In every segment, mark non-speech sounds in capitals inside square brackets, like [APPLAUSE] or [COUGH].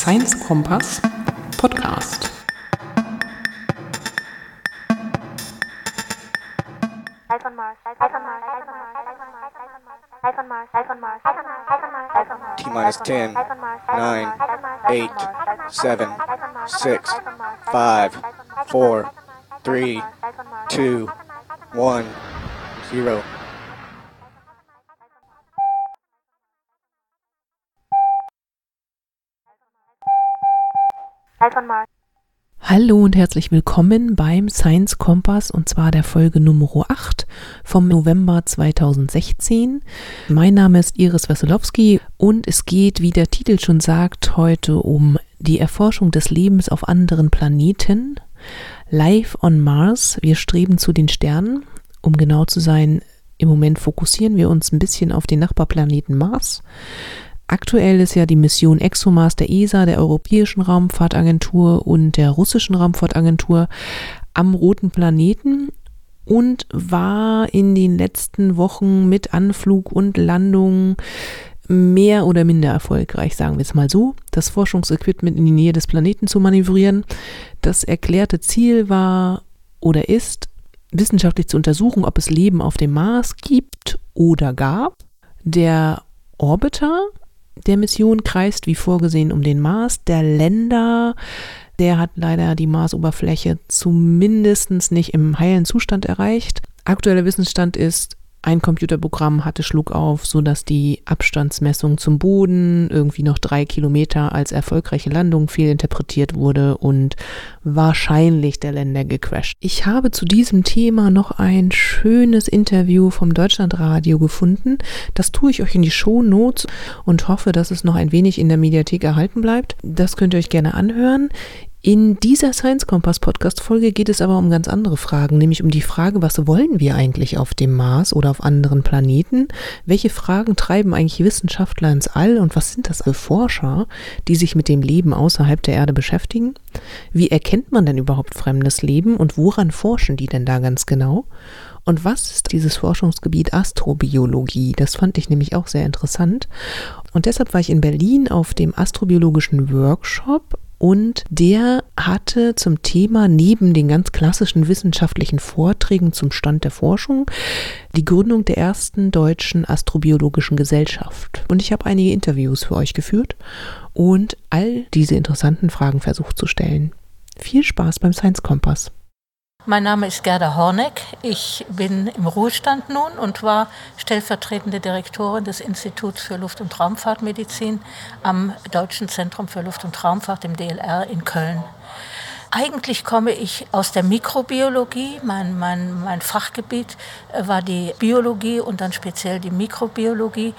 Science Kompass Podcast. T minus 10, 9, 8, 7, 6, 5, 4, 3, 2, 1, 0. Hallo und herzlich willkommen beim Science Kompass und zwar der Folge Nummer 8 vom November 2016. Mein Name ist Iris Wesolowski und es geht, wie der Titel schon sagt, heute um die Erforschung des Lebens auf anderen Planeten. Live on Mars. Wir streben zu den Sternen. Um genau zu sein, im Moment fokussieren wir uns ein bisschen auf den Nachbarplaneten Mars. Aktuell ist ja die Mission ExoMars der ESA, der Europäischen Raumfahrtagentur und der russischen Raumfahrtagentur am roten Planeten und war in den letzten Wochen mit Anflug und Landung mehr oder minder erfolgreich, sagen wir es mal so, das Forschungsequipment in die Nähe des Planeten zu manövrieren. Das erklärte Ziel war oder ist, wissenschaftlich zu untersuchen, ob es Leben auf dem Mars gibt oder gab. Der Orbiter der Mission kreist wie vorgesehen um den Mars. Der Länder, der hat leider die Marsoberfläche zumindest nicht im heilen Zustand erreicht. Aktueller Wissensstand ist, ein Computerprogramm hatte Schluck auf, sodass die Abstandsmessung zum Boden irgendwie noch drei Kilometer als erfolgreiche Landung fehlinterpretiert wurde und wahrscheinlich der Länder gecrashed. Ich habe zu diesem Thema noch ein schönes Interview vom Deutschlandradio gefunden. Das tue ich euch in die Show Notes und hoffe, dass es noch ein wenig in der Mediathek erhalten bleibt. Das könnt ihr euch gerne anhören. In dieser Science Kompass Podcast Folge geht es aber um ganz andere Fragen, nämlich um die Frage, was wollen wir eigentlich auf dem Mars oder auf anderen Planeten? Welche Fragen treiben eigentlich Wissenschaftler ins All und was sind das für Forscher, die sich mit dem Leben außerhalb der Erde beschäftigen? Wie erkennt man denn überhaupt fremdes Leben und woran forschen die denn da ganz genau? Und was ist dieses Forschungsgebiet Astrobiologie? Das fand ich nämlich auch sehr interessant. Und deshalb war ich in Berlin auf dem astrobiologischen Workshop und der hatte zum Thema neben den ganz klassischen wissenschaftlichen Vorträgen zum Stand der Forschung die Gründung der ersten deutschen astrobiologischen Gesellschaft. Und ich habe einige Interviews für euch geführt und all diese interessanten Fragen versucht zu stellen. Viel Spaß beim Science Kompass. Mein Name ist Gerda Horneck. Ich bin im Ruhestand nun und war stellvertretende Direktorin des Instituts für Luft- und Raumfahrtmedizin am Deutschen Zentrum für Luft- und Raumfahrt, im DLR in Köln. Eigentlich komme ich aus der Mikrobiologie. Mein, mein, mein Fachgebiet war die Biologie und dann speziell die Mikrobiologie.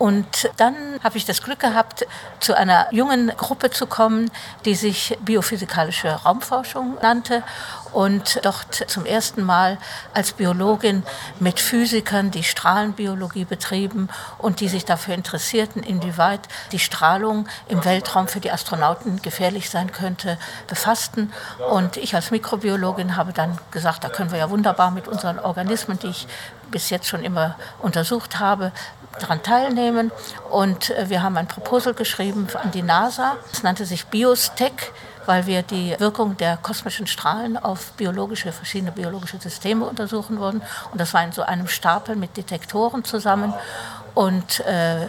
Und dann habe ich das Glück gehabt, zu einer jungen Gruppe zu kommen, die sich biophysikalische Raumforschung nannte und dort zum ersten Mal als Biologin mit Physikern, die Strahlenbiologie betrieben und die sich dafür interessierten, inwieweit die Strahlung im Weltraum für die Astronauten gefährlich sein könnte, befassten. Und ich als Mikrobiologin habe dann gesagt, da können wir ja wunderbar mit unseren Organismen, die ich bis jetzt schon immer untersucht habe, daran teilnehmen. Und äh, wir haben ein Proposal geschrieben an die NASA. Es nannte sich Biostech weil wir die Wirkung der kosmischen Strahlen auf biologische, verschiedene biologische Systeme untersuchen wollten. Und das war in so einem Stapel mit Detektoren zusammen. Und äh,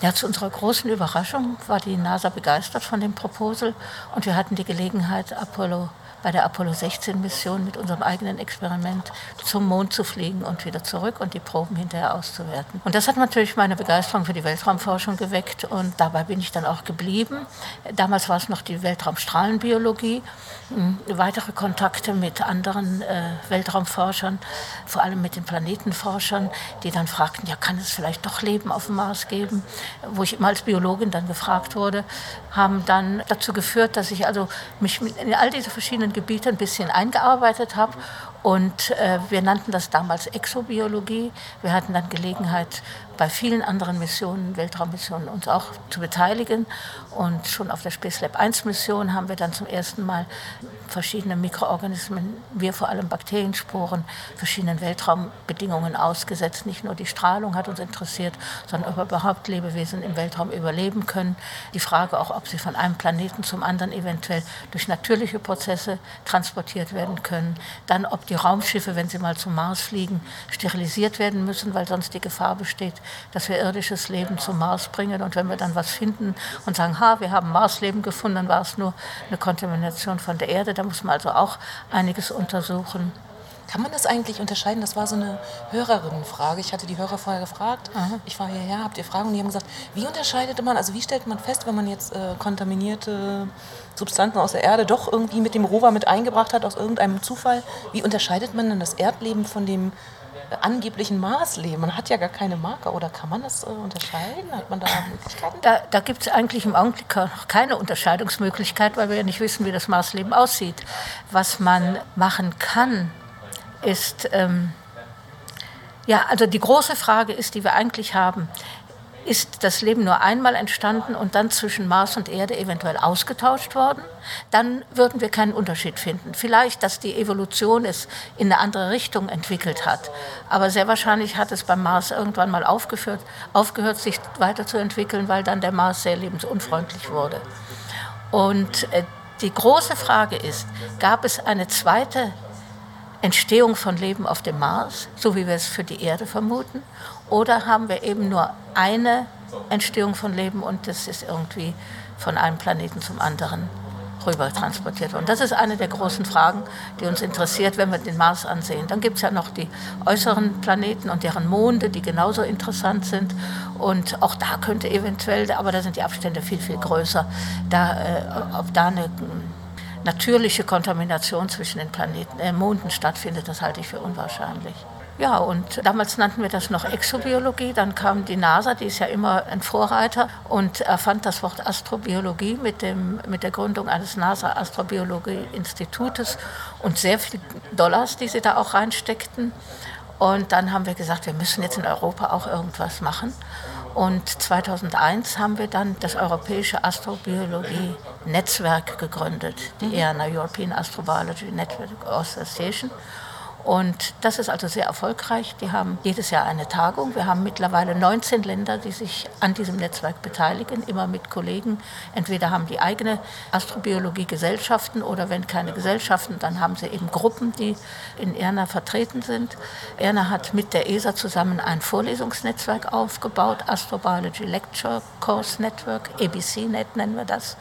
ja, zu unserer großen Überraschung war die NASA begeistert von dem Proposal und wir hatten die Gelegenheit, Apollo bei der Apollo 16 Mission mit unserem eigenen Experiment zum Mond zu fliegen und wieder zurück und die Proben hinterher auszuwerten. Und das hat natürlich meine Begeisterung für die Weltraumforschung geweckt und dabei bin ich dann auch geblieben. Damals war es noch die Weltraumstrahlenbiologie, hm, weitere Kontakte mit anderen äh, Weltraumforschern, vor allem mit den Planetenforschern, die dann fragten, ja, kann es vielleicht doch Leben auf dem Mars geben? Wo ich immer als Biologin dann gefragt wurde, haben dann dazu geführt, dass ich also mich in all diese verschiedenen Gebiete ein bisschen eingearbeitet habe Und äh, wir nannten das damals Exobiologie. Wir hatten dann Gelegenheit, bei vielen anderen Missionen, Weltraummissionen, uns auch zu beteiligen. Und schon auf der Space Lab 1 Mission haben wir dann zum ersten Mal verschiedene Mikroorganismen, wir vor allem Bakteriensporen, verschiedenen Weltraumbedingungen ausgesetzt. Nicht nur die Strahlung hat uns interessiert, sondern ob überhaupt Lebewesen im Weltraum überleben können. Die Frage auch, ob sie von einem Planeten zum anderen eventuell durch natürliche Prozesse transportiert werden können. Dann, ob die Raumschiffe, wenn sie mal zum Mars fliegen, sterilisiert werden müssen, weil sonst die Gefahr besteht, dass wir irdisches Leben zum Mars bringen. Und wenn wir dann was finden und sagen, ha, wir haben Marsleben gefunden, dann war es nur eine Kontamination von der Erde. Da muss man also auch einiges untersuchen. Kann man das eigentlich unterscheiden? Das war so eine Hörerinnenfrage. Ich hatte die Hörer vorher gefragt. Aha. Ich war hierher, habt ihr Fragen? Und die haben gesagt, wie unterscheidet man, also wie stellt man fest, wenn man jetzt äh, kontaminierte Substanzen aus der Erde doch irgendwie mit dem Rover mit eingebracht hat, aus irgendeinem Zufall, wie unterscheidet man dann das Erdleben von dem angeblichen Maßleben. Man hat ja gar keine Marker. Oder kann man das äh, unterscheiden? Hat man da Möglichkeiten? Da, da gibt es eigentlich im Augenblick noch keine Unterscheidungsmöglichkeit, weil wir ja nicht wissen, wie das Maßleben aussieht. Was man machen kann, ist, ähm, ja, also die große Frage ist, die wir eigentlich haben, ist das Leben nur einmal entstanden und dann zwischen Mars und Erde eventuell ausgetauscht worden, dann würden wir keinen Unterschied finden. Vielleicht, dass die Evolution es in eine andere Richtung entwickelt hat, aber sehr wahrscheinlich hat es beim Mars irgendwann mal aufgehört, aufgehört sich weiterzuentwickeln, weil dann der Mars sehr lebensunfreundlich wurde. Und äh, die große Frage ist, gab es eine zweite Entstehung von Leben auf dem Mars, so wie wir es für die Erde vermuten? Oder haben wir eben nur eine Entstehung von Leben und das ist irgendwie von einem Planeten zum anderen rüber transportiert worden? Das ist eine der großen Fragen, die uns interessiert, wenn wir den Mars ansehen. Dann gibt es ja noch die äußeren Planeten und deren Monde, die genauso interessant sind. Und auch da könnte eventuell, aber da sind die Abstände viel, viel größer, da, äh, ob da eine natürliche Kontamination zwischen den Planeten, äh, Monden stattfindet, das halte ich für unwahrscheinlich. Ja, und damals nannten wir das noch Exobiologie. Dann kam die NASA, die ist ja immer ein Vorreiter, und erfand das Wort Astrobiologie mit, dem, mit der Gründung eines NASA-Astrobiologie-Institutes und sehr viel Dollars, die sie da auch reinsteckten. Und dann haben wir gesagt, wir müssen jetzt in Europa auch irgendwas machen. Und 2001 haben wir dann das Europäische Astrobiologie-Netzwerk gegründet, die ERNA, European Astrobiology Network Association. Und das ist also sehr erfolgreich. Die haben jedes Jahr eine Tagung. Wir haben mittlerweile 19 Länder, die sich an diesem Netzwerk beteiligen, immer mit Kollegen. Entweder haben die eigene Astrobiologie-Gesellschaften oder wenn keine Gesellschaften, dann haben sie eben Gruppen, die in ERNA vertreten sind. ERNA hat mit der ESA zusammen ein Vorlesungsnetzwerk aufgebaut, Astrobiology Lecture Course Network, ABCNet nennen wir das.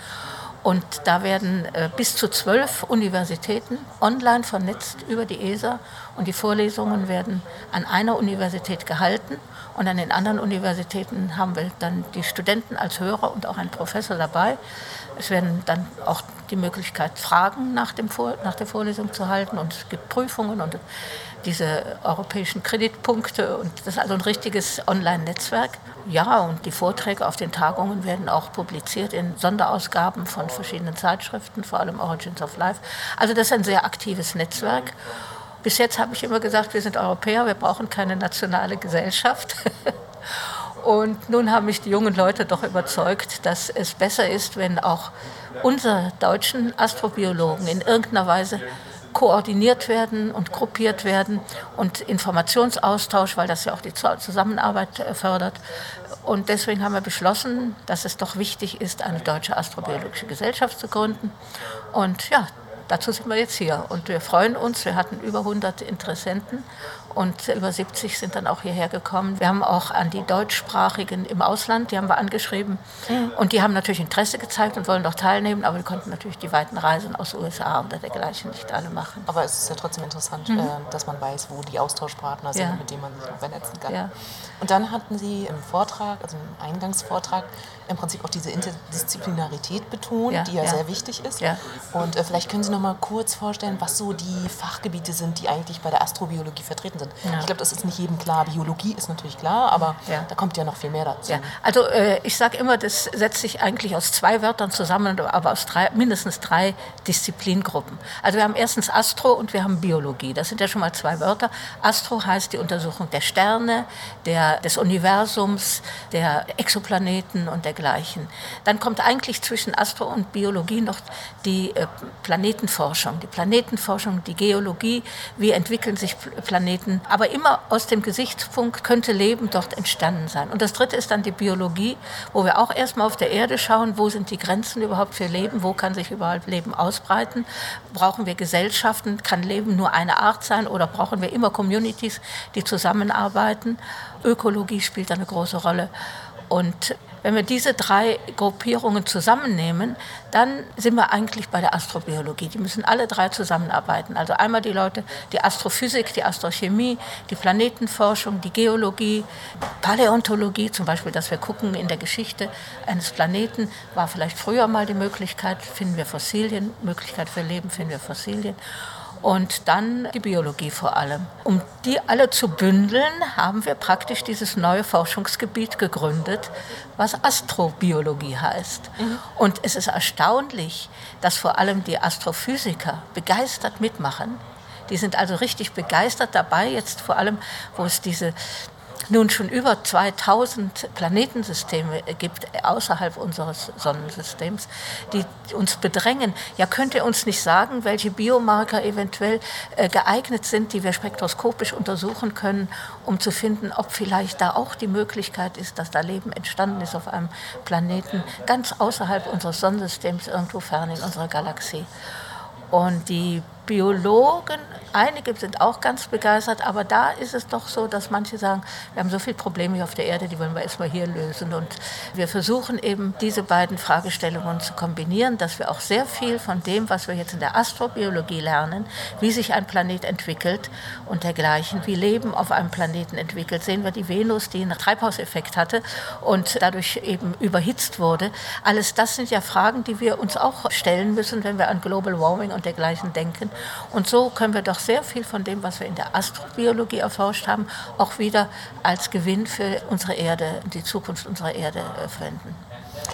Und da werden äh, bis zu zwölf Universitäten online vernetzt über die ESA. Und die Vorlesungen werden an einer Universität gehalten. Und an den anderen Universitäten haben wir dann die Studenten als Hörer und auch einen Professor dabei. Es werden dann auch die Möglichkeit, Fragen nach, dem Vor nach der Vorlesung zu halten. Und es gibt Prüfungen und diese europäischen Kreditpunkte und das ist also ein richtiges Online-Netzwerk. Ja, und die Vorträge auf den Tagungen werden auch publiziert in Sonderausgaben von verschiedenen Zeitschriften, vor allem Origins of Life. Also das ist ein sehr aktives Netzwerk. Bis jetzt habe ich immer gesagt, wir sind Europäer, wir brauchen keine nationale Gesellschaft. [LAUGHS] Und nun haben mich die jungen Leute doch überzeugt, dass es besser ist, wenn auch unsere deutschen Astrobiologen in irgendeiner Weise koordiniert werden und gruppiert werden und Informationsaustausch, weil das ja auch die Zusammenarbeit äh, fördert. Und deswegen haben wir beschlossen, dass es doch wichtig ist, eine deutsche astrobiologische Gesellschaft zu gründen. Und ja, dazu sind wir jetzt hier. Und wir freuen uns, wir hatten über 100 Interessenten und über 70 sind dann auch hierher gekommen. Wir haben auch an die Deutschsprachigen im Ausland, die haben wir angeschrieben. Mhm. Und die haben natürlich Interesse gezeigt und wollen doch teilnehmen, aber wir konnten natürlich die weiten Reisen aus USA oder dergleichen nicht alle machen. Aber es ist ja trotzdem interessant, mhm. Äh, dass man weiß, wo die Austauschpartner sind, ja. mit denen man sich noch vernetzen kann. Ja. Und dann hatten Sie im Vortrag, also im Eingangsvortrag, im Prinzip auch diese Interdisziplinarität betont, ja, die ja, ja, sehr wichtig ist. Ja. Und äh, vielleicht können Sie noch mal kurz vorstellen, was so die Fachgebiete sind, die eigentlich bei der Astrobiologie vertreten sind sind. Ja. Ich glaube, das ist nicht jedem klar. Biologie ist natürlich klar, aber ja. da kommt ja noch viel mehr dazu. Also äh, ich sage immer, das setzt sich eigentlich aus zwei Wörtern zusammen, aber aus drei, mindestens drei Disziplingruppen. Also wir haben erstens Astro und wir haben Biologie. Das sind ja schon mal zwei Wörter. Astro heißt die Untersuchung der Sterne, der, des Universums, der Exoplaneten und dergleichen. Dann kommt eigentlich zwischen Astro und Biologie noch die äh, Planetenforschung. Die Planetenforschung, die Geologie, wie entwickeln sich Planeten, aber immer aus dem Gesichtspunkt könnte Leben dort entstanden sein. Und das dritte ist dann die Biologie, wo wir auch erstmal auf der Erde schauen, wo sind die Grenzen überhaupt für Leben, wo kann sich überhaupt Leben ausbreiten, brauchen wir Gesellschaften, kann Leben nur eine Art sein oder brauchen wir immer Communities, die zusammenarbeiten. Ökologie spielt eine große Rolle. Und wenn wir diese drei Gruppierungen zusammennehmen, dann sind wir eigentlich bei der Astrobiologie. Die müssen alle drei zusammenarbeiten. Also einmal die Leute, die Astrophysik, die Astrochemie, die Planetenforschung, die Geologie, Paläontologie, zum Beispiel, dass wir gucken in der Geschichte eines Planeten, war vielleicht früher mal die Möglichkeit, finden wir Fossilien, Möglichkeit für Leben, finden wir Fossilien und dann die Biologie vor allem. Um die alle zu bündeln, haben wir praktisch dieses neue Forschungsgebiet gegründet, was Astrobiologie heißt. Mhm. Und es ist erstaunlich, dass vor allem die Astrophysiker begeistert mitmachen. Die sind also richtig begeistert dabei, jetzt vor allem, wo es diese nun schon über 2000 Planetensysteme gibt außerhalb unseres Sonnensystems, die uns bedrängen. Ja, könnt ihr uns nicht sagen, welche Biomarker eventuell äh, geeignet sind, die wir spektroskopisch untersuchen können, um zu finden, ob vielleicht da auch die Möglichkeit ist, dass da Leben entstanden ist auf einem Planeten ganz außerhalb unseres Sonnensystems, irgendwo fern in unserer Galaxie. Und die Biologen, einige sind auch ganz begeistert, aber da ist es doch so, dass manche sagen, wir haben so viele Probleme hier auf der Erde, die wollen wir erstmal hier lösen. Und wir versuchen eben diese beiden Fragestellungen zu kombinieren, dass wir auch sehr viel von dem, was wir jetzt in der Astrobiologie lernen, wie sich ein Planet entwickelt und dergleichen, wie Leben auf einem Planeten entwickelt, sehen wir die Venus, die einen Treibhauseffekt hatte und dadurch eben überhitzt wurde. Alles das sind ja Fragen, die wir uns auch stellen müssen, wenn wir an Global Warming und dergleichen denken. Und so können wir doch sehr viel von dem, was wir in der Astrobiologie erforscht haben, auch wieder als Gewinn für unsere Erde, die Zukunft unserer Erde äh, verwenden.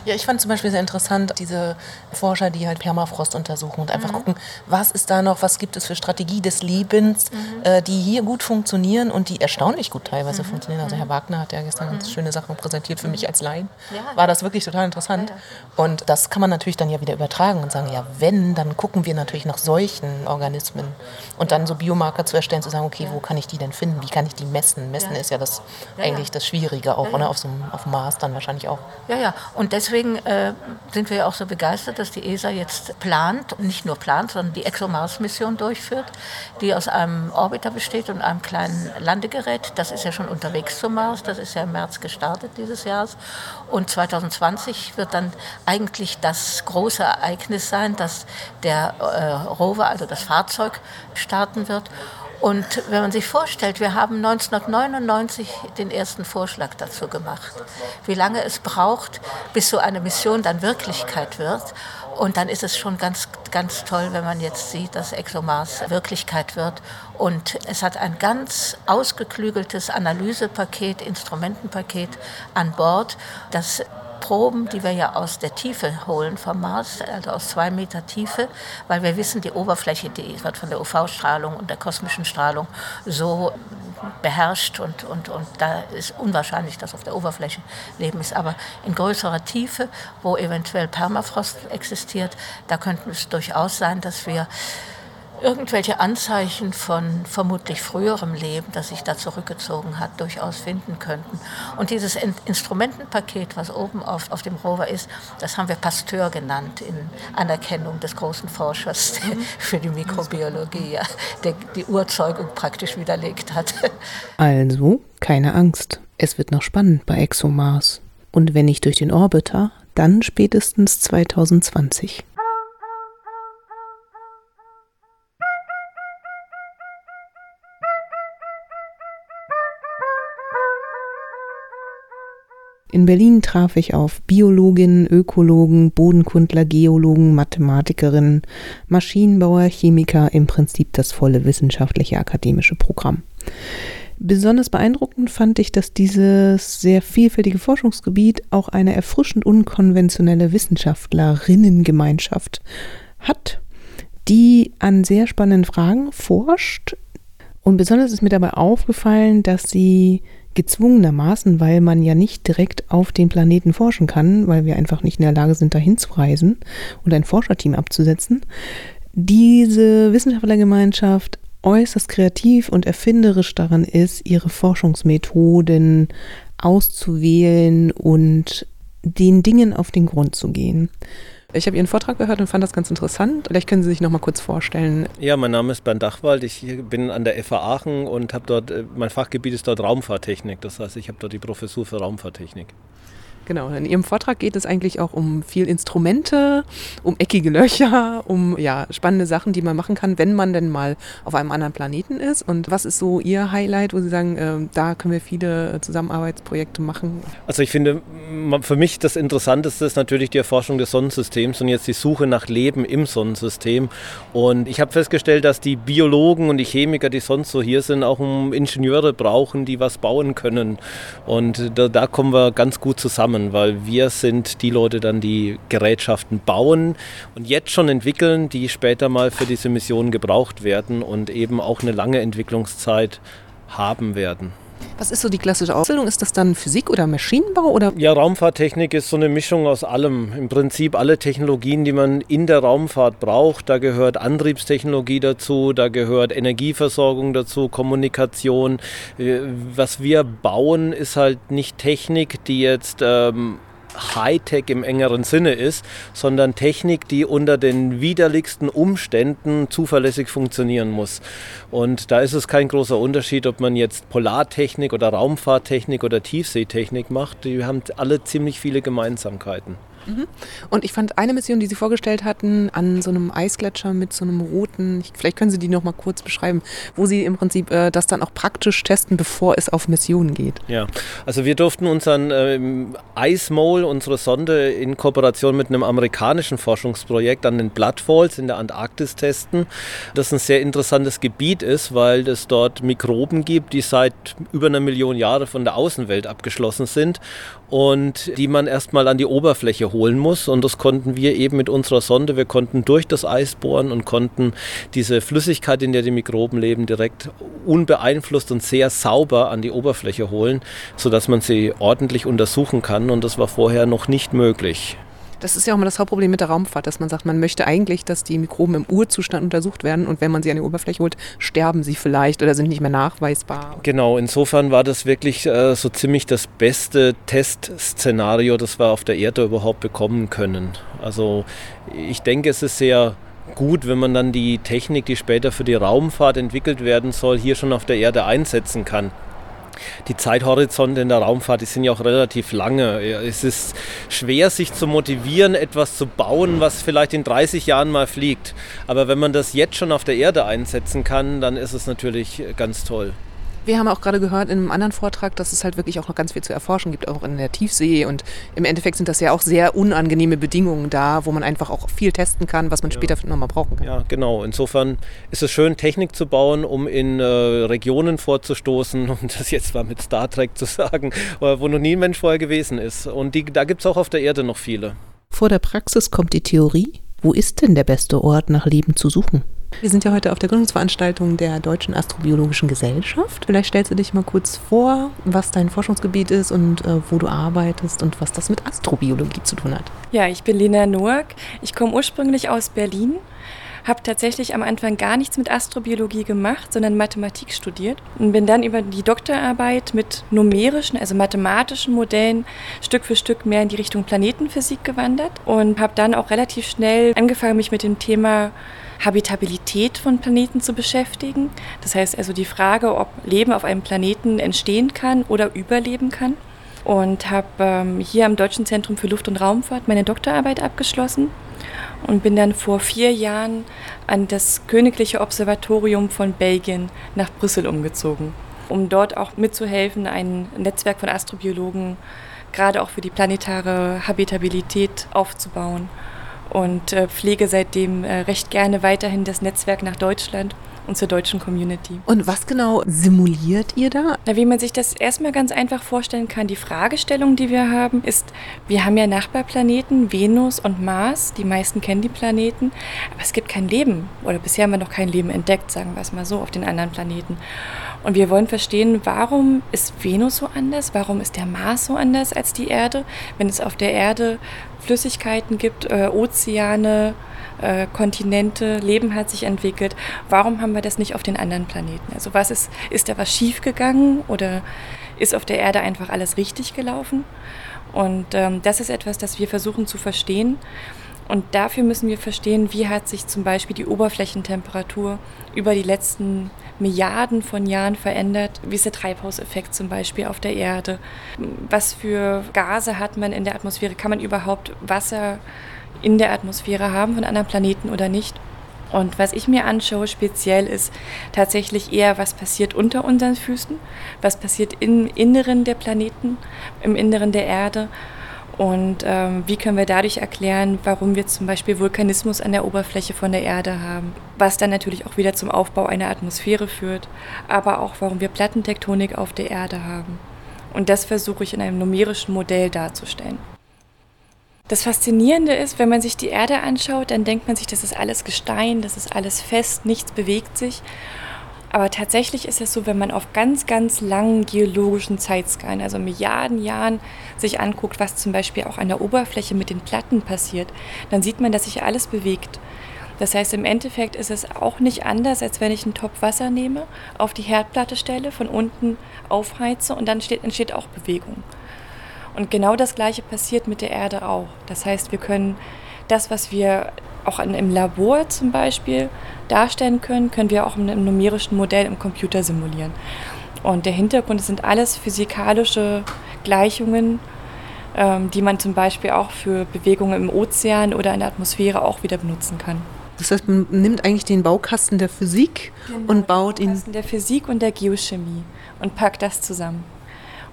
Ja, ich fand zum Beispiel sehr interessant, diese Forscher, die halt Permafrost untersuchen und einfach mhm. gucken, was ist da noch, was gibt es für Strategie des Lebens, mhm. äh, die hier gut funktionieren und die erstaunlich gut teilweise mhm. funktionieren. Also Herr mhm. Wagner hat ja gestern ganz mhm. schöne Sachen präsentiert für mich als Laien. Ja. War das wirklich total interessant. Ja, ja. Und das kann man natürlich dann ja wieder übertragen und sagen, ja, wenn, dann gucken wir natürlich nach solchen Organismen und dann so Biomarker zu erstellen, zu sagen, okay, wo kann ich die denn finden? Wie kann ich die messen? Messen ist ja das eigentlich das Schwierige auch, oder? Auf, so, auf dem Mars dann wahrscheinlich auch. Ja, ja. Und deswegen äh, sind wir auch so begeistert, dass die ESA jetzt plant, nicht nur plant, sondern die ExoMars-Mission durchführt, die aus einem Orbiter besteht und einem kleinen Landegerät. Das ist ja schon unterwegs zum Mars, das ist ja im März gestartet dieses Jahres. Und 2020 wird dann eigentlich das große Ereignis sein, dass der äh, Rover, also das Fahrzeug, starten wird. Und wenn man sich vorstellt, wir haben 1999 den ersten Vorschlag dazu gemacht, wie lange es braucht, bis so eine Mission dann Wirklichkeit wird. Und dann ist es schon ganz, ganz toll, wenn man jetzt sieht, dass ExoMars Wirklichkeit wird. Und es hat ein ganz ausgeklügeltes Analysepaket, Instrumentenpaket an Bord, das Proben, die wir ja aus der Tiefe holen vom Mars, also aus zwei Meter Tiefe, weil wir wissen, die Oberfläche, die wird von der UV-Strahlung und der kosmischen Strahlung so beherrscht und, und, und da ist unwahrscheinlich, dass auf der Oberfläche Leben ist. Aber in größerer Tiefe, wo eventuell Permafrost existiert, da könnte es durchaus sein, dass wir irgendwelche Anzeichen von vermutlich früherem Leben, das sich da zurückgezogen hat, durchaus finden könnten. Und dieses In Instrumentenpaket, was oben auf, auf dem Rover ist, das haben wir Pasteur genannt, in Anerkennung des großen Forschers mhm. für die Mikrobiologie, ja, der die Urzeugung praktisch widerlegt hat. Also, keine Angst. Es wird noch spannend bei ExoMars. Und wenn nicht durch den Orbiter, dann spätestens 2020. In Berlin traf ich auf Biologinnen, Ökologen, Bodenkundler, Geologen, Mathematikerinnen, Maschinenbauer, Chemiker, im Prinzip das volle wissenschaftliche akademische Programm. Besonders beeindruckend fand ich, dass dieses sehr vielfältige Forschungsgebiet auch eine erfrischend unkonventionelle Wissenschaftlerinnengemeinschaft hat, die an sehr spannenden Fragen forscht. Und besonders ist mir dabei aufgefallen, dass sie gezwungenermaßen, weil man ja nicht direkt auf den Planeten forschen kann, weil wir einfach nicht in der Lage sind, dahin zu reisen und ein Forscherteam abzusetzen, diese Wissenschaftlergemeinschaft äußerst kreativ und erfinderisch daran ist, ihre Forschungsmethoden auszuwählen und den Dingen auf den Grund zu gehen. Ich habe Ihren Vortrag gehört und fand das ganz interessant. Vielleicht können Sie sich noch mal kurz vorstellen. Ja, mein Name ist Bernd Dachwald. Ich bin an der FA Aachen und habe dort, äh, mein Fachgebiet ist dort Raumfahrttechnik. Das heißt, ich habe dort die Professur für Raumfahrttechnik. Genau, in Ihrem Vortrag geht es eigentlich auch um viel Instrumente, um eckige Löcher, um ja, spannende Sachen, die man machen kann, wenn man denn mal auf einem anderen Planeten ist. Und was ist so Ihr Highlight, wo Sie sagen, äh, da können wir viele Zusammenarbeitsprojekte machen? Also ich finde, für mich das Interessanteste ist natürlich die Erforschung des Sonnensystems und jetzt die Suche nach Leben im Sonnensystem. Und ich habe festgestellt, dass die Biologen und die Chemiker, die sonst so hier sind, auch Ingenieure brauchen, die was bauen können. Und da, da kommen wir ganz gut zusammen zusammen, weil wir sind die Leute dann, die Gerätschaften bauen und jetzt schon entwickeln, die später mal für diese Mission gebraucht werden und eben auch eine lange Entwicklungszeit haben werden. Was ist so die klassische Ausbildung? Ist das dann Physik oder Maschinenbau? Oder? Ja, Raumfahrttechnik ist so eine Mischung aus allem. Im Prinzip alle Technologien, die man in der Raumfahrt braucht. Da gehört Antriebstechnologie dazu, da gehört Energieversorgung dazu, Kommunikation. Äh, was wir bauen, ist halt nicht Technik, die jetzt ähm, Hightech im engeren Sinne ist, sondern Technik, die unter den widerlichsten Umständen zuverlässig funktionieren muss. Und da ist es kein großer Unterschied, ob man jetzt Polartechnik oder Raumfahrttechnik oder Tiefseetechnik macht. Die haben alle ziemlich viele Gemeinsamkeiten. Mhm. Und ich fand eine Mission, die Sie vorgestellt hatten, an so einem Eisgletscher mit so einem roten, vielleicht können Sie die noch mal kurz beschreiben, wo Sie im Prinzip äh, das dann auch praktisch testen, bevor es auf Missionen geht. Ja, also wir durften unseren ähm, Eismole, unsere Sonde in Kooperation mit einem amerikanischen Forschungsprojekt an den Bloodfalls in der Antarktis testen. Das ein sehr interessantes Gebiet ist, weil es dort Mikroben gibt, die seit über einer Million Jahre von der Außenwelt abgeschlossen sind und die man erstmal an die Oberfläche holen muss. Und das konnten wir eben mit unserer Sonde. Wir konnten durch das Eis bohren und konnten diese Flüssigkeit, in der die Mikroben leben, direkt unbeeinflusst und sehr sauber an die Oberfläche holen, sodass man sie ordentlich untersuchen kann. Und das war vorher noch nicht möglich. Das ist ja auch immer das Hauptproblem mit der Raumfahrt, dass man sagt, man möchte eigentlich, dass die Mikroben im Urzustand untersucht werden und wenn man sie an die Oberfläche holt, sterben sie vielleicht oder sind nicht mehr nachweisbar. Genau, insofern war das wirklich äh, so ziemlich das beste Testszenario, das wir auf der Erde überhaupt bekommen können. Also ich denke, es ist sehr gut, wenn man dann die Technik, die später für die Raumfahrt entwickelt werden soll, hier schon auf der Erde einsetzen kann die Zeithorizonte in der Raumfahrt, die sind ja auch relativ lange. Es ist schwer, sich zu motivieren, etwas zu bauen, was vielleicht in 30 Jahren mal fliegt. Aber wenn man das jetzt schon auf der Erde einsetzen kann, dann ist es natürlich ganz toll. Wir haben auch gerade gehört in einem anderen Vortrag, dass es halt wirklich auch noch ganz viel zu erforschen gibt, auch in der Tiefsee. Und im Endeffekt sind das ja auch sehr unangenehme Bedingungen da, wo man einfach auch viel testen kann, was man ja. später nochmal brauchen kann. Ja, genau. Insofern ist es schön, Technik zu bauen, um in äh, Regionen vorzustoßen, [LAUGHS] um das jetzt mal mit Star Trek zu sagen, wo noch nie ein Mensch vorher gewesen ist. Und die, da gibt es auch auf der Erde noch viele. Vor der Praxis kommt die Theorie. Wo ist denn der beste Ort, nach Leben zu suchen? Wir sind ja heute auf der Gründungsveranstaltung der Deutschen Astrobiologischen Gesellschaft. Vielleicht stellst du dich mal kurz vor, was dein Forschungsgebiet ist und äh, wo du arbeitest und was das mit Astrobiologie zu tun hat. Ja, ich bin Lena Noack. Ich komme ursprünglich aus Berlin, habe tatsächlich am Anfang gar nichts mit Astrobiologie gemacht, sondern Mathematik studiert und bin dann über die Doktorarbeit mit numerischen, also mathematischen Modellen Stück für Stück mehr in die Richtung Planetenphysik gewandert und habe dann auch relativ schnell angefangen, mich mit dem Thema Habitabilität von Planeten zu beschäftigen. Das heißt also die Frage, ob Leben auf einem Planeten entstehen kann oder überleben kann. Und habe ähm, hier am Deutschen Zentrum für Luft- und Raumfahrt meine Doktorarbeit abgeschlossen und bin dann vor vier Jahren an das Königliche Observatorium von Belgien nach Brüssel umgezogen, um dort auch mitzuhelfen, ein Netzwerk von Astrobiologen gerade auch für die planetare Habitabilität aufzubauen und äh, pflege seitdem äh, recht gerne weiterhin das Netzwerk nach Deutschland und zur deutschen Community. Und was genau simuliert ihr da? Na, wie man sich das erstmal ganz einfach vorstellen kann, die Fragestellung, die wir haben, ist, wir haben ja Nachbarplaneten, Venus und Mars. Die meisten kennen die Planeten, aber es gibt kein Leben. Oder bisher haben wir noch kein Leben entdeckt, sagen wir es mal so, auf den anderen Planeten. Und wir wollen verstehen, warum ist Venus so anders? Warum ist der Mars so anders als die Erde? Wenn es auf der Erde Flüssigkeiten gibt, äh, Ozeane, äh, Kontinente, Leben hat sich entwickelt. Warum haben wir das nicht auf den anderen Planeten? Also was ist, ist da was schiefgegangen oder ist auf der Erde einfach alles richtig gelaufen? Und ähm, das ist etwas, das wir versuchen zu verstehen. Und dafür müssen wir verstehen, wie hat sich zum Beispiel die Oberflächentemperatur über die letzten Milliarden von Jahren verändert. Wie ist der Treibhauseffekt zum Beispiel auf der Erde? Was für Gase hat man in der Atmosphäre? Kann man überhaupt Wasser in der Atmosphäre haben von anderen Planeten oder nicht? Und was ich mir anschaue speziell ist tatsächlich eher, was passiert unter unseren Füßen, was passiert im Inneren der Planeten, im Inneren der Erde und ähm, wie können wir dadurch erklären, warum wir zum Beispiel Vulkanismus an der Oberfläche von der Erde haben, was dann natürlich auch wieder zum Aufbau einer Atmosphäre führt, aber auch warum wir Plattentektonik auf der Erde haben. Und das versuche ich in einem numerischen Modell darzustellen. Das Faszinierende ist, wenn man sich die Erde anschaut, dann denkt man sich, das ist alles Gestein, das ist alles fest, nichts bewegt sich. Aber tatsächlich ist es so, wenn man auf ganz, ganz langen geologischen Zeitskalen, also Milliarden Jahren, sich anguckt, was zum Beispiel auch an der Oberfläche mit den Platten passiert, dann sieht man, dass sich alles bewegt. Das heißt, im Endeffekt ist es auch nicht anders, als wenn ich einen Topf Wasser nehme, auf die Herdplatte stelle, von unten aufheize und dann entsteht, entsteht auch Bewegung. Und genau das Gleiche passiert mit der Erde auch. Das heißt, wir können das, was wir auch im Labor zum Beispiel darstellen können, können wir auch in einem numerischen Modell im Computer simulieren. Und der Hintergrund sind alles physikalische Gleichungen, ähm, die man zum Beispiel auch für Bewegungen im Ozean oder in der Atmosphäre auch wieder benutzen kann. Das heißt, man nimmt eigentlich den Baukasten der Physik genau, und baut ihn. Den Baukasten der Physik und der Geochemie und packt das zusammen.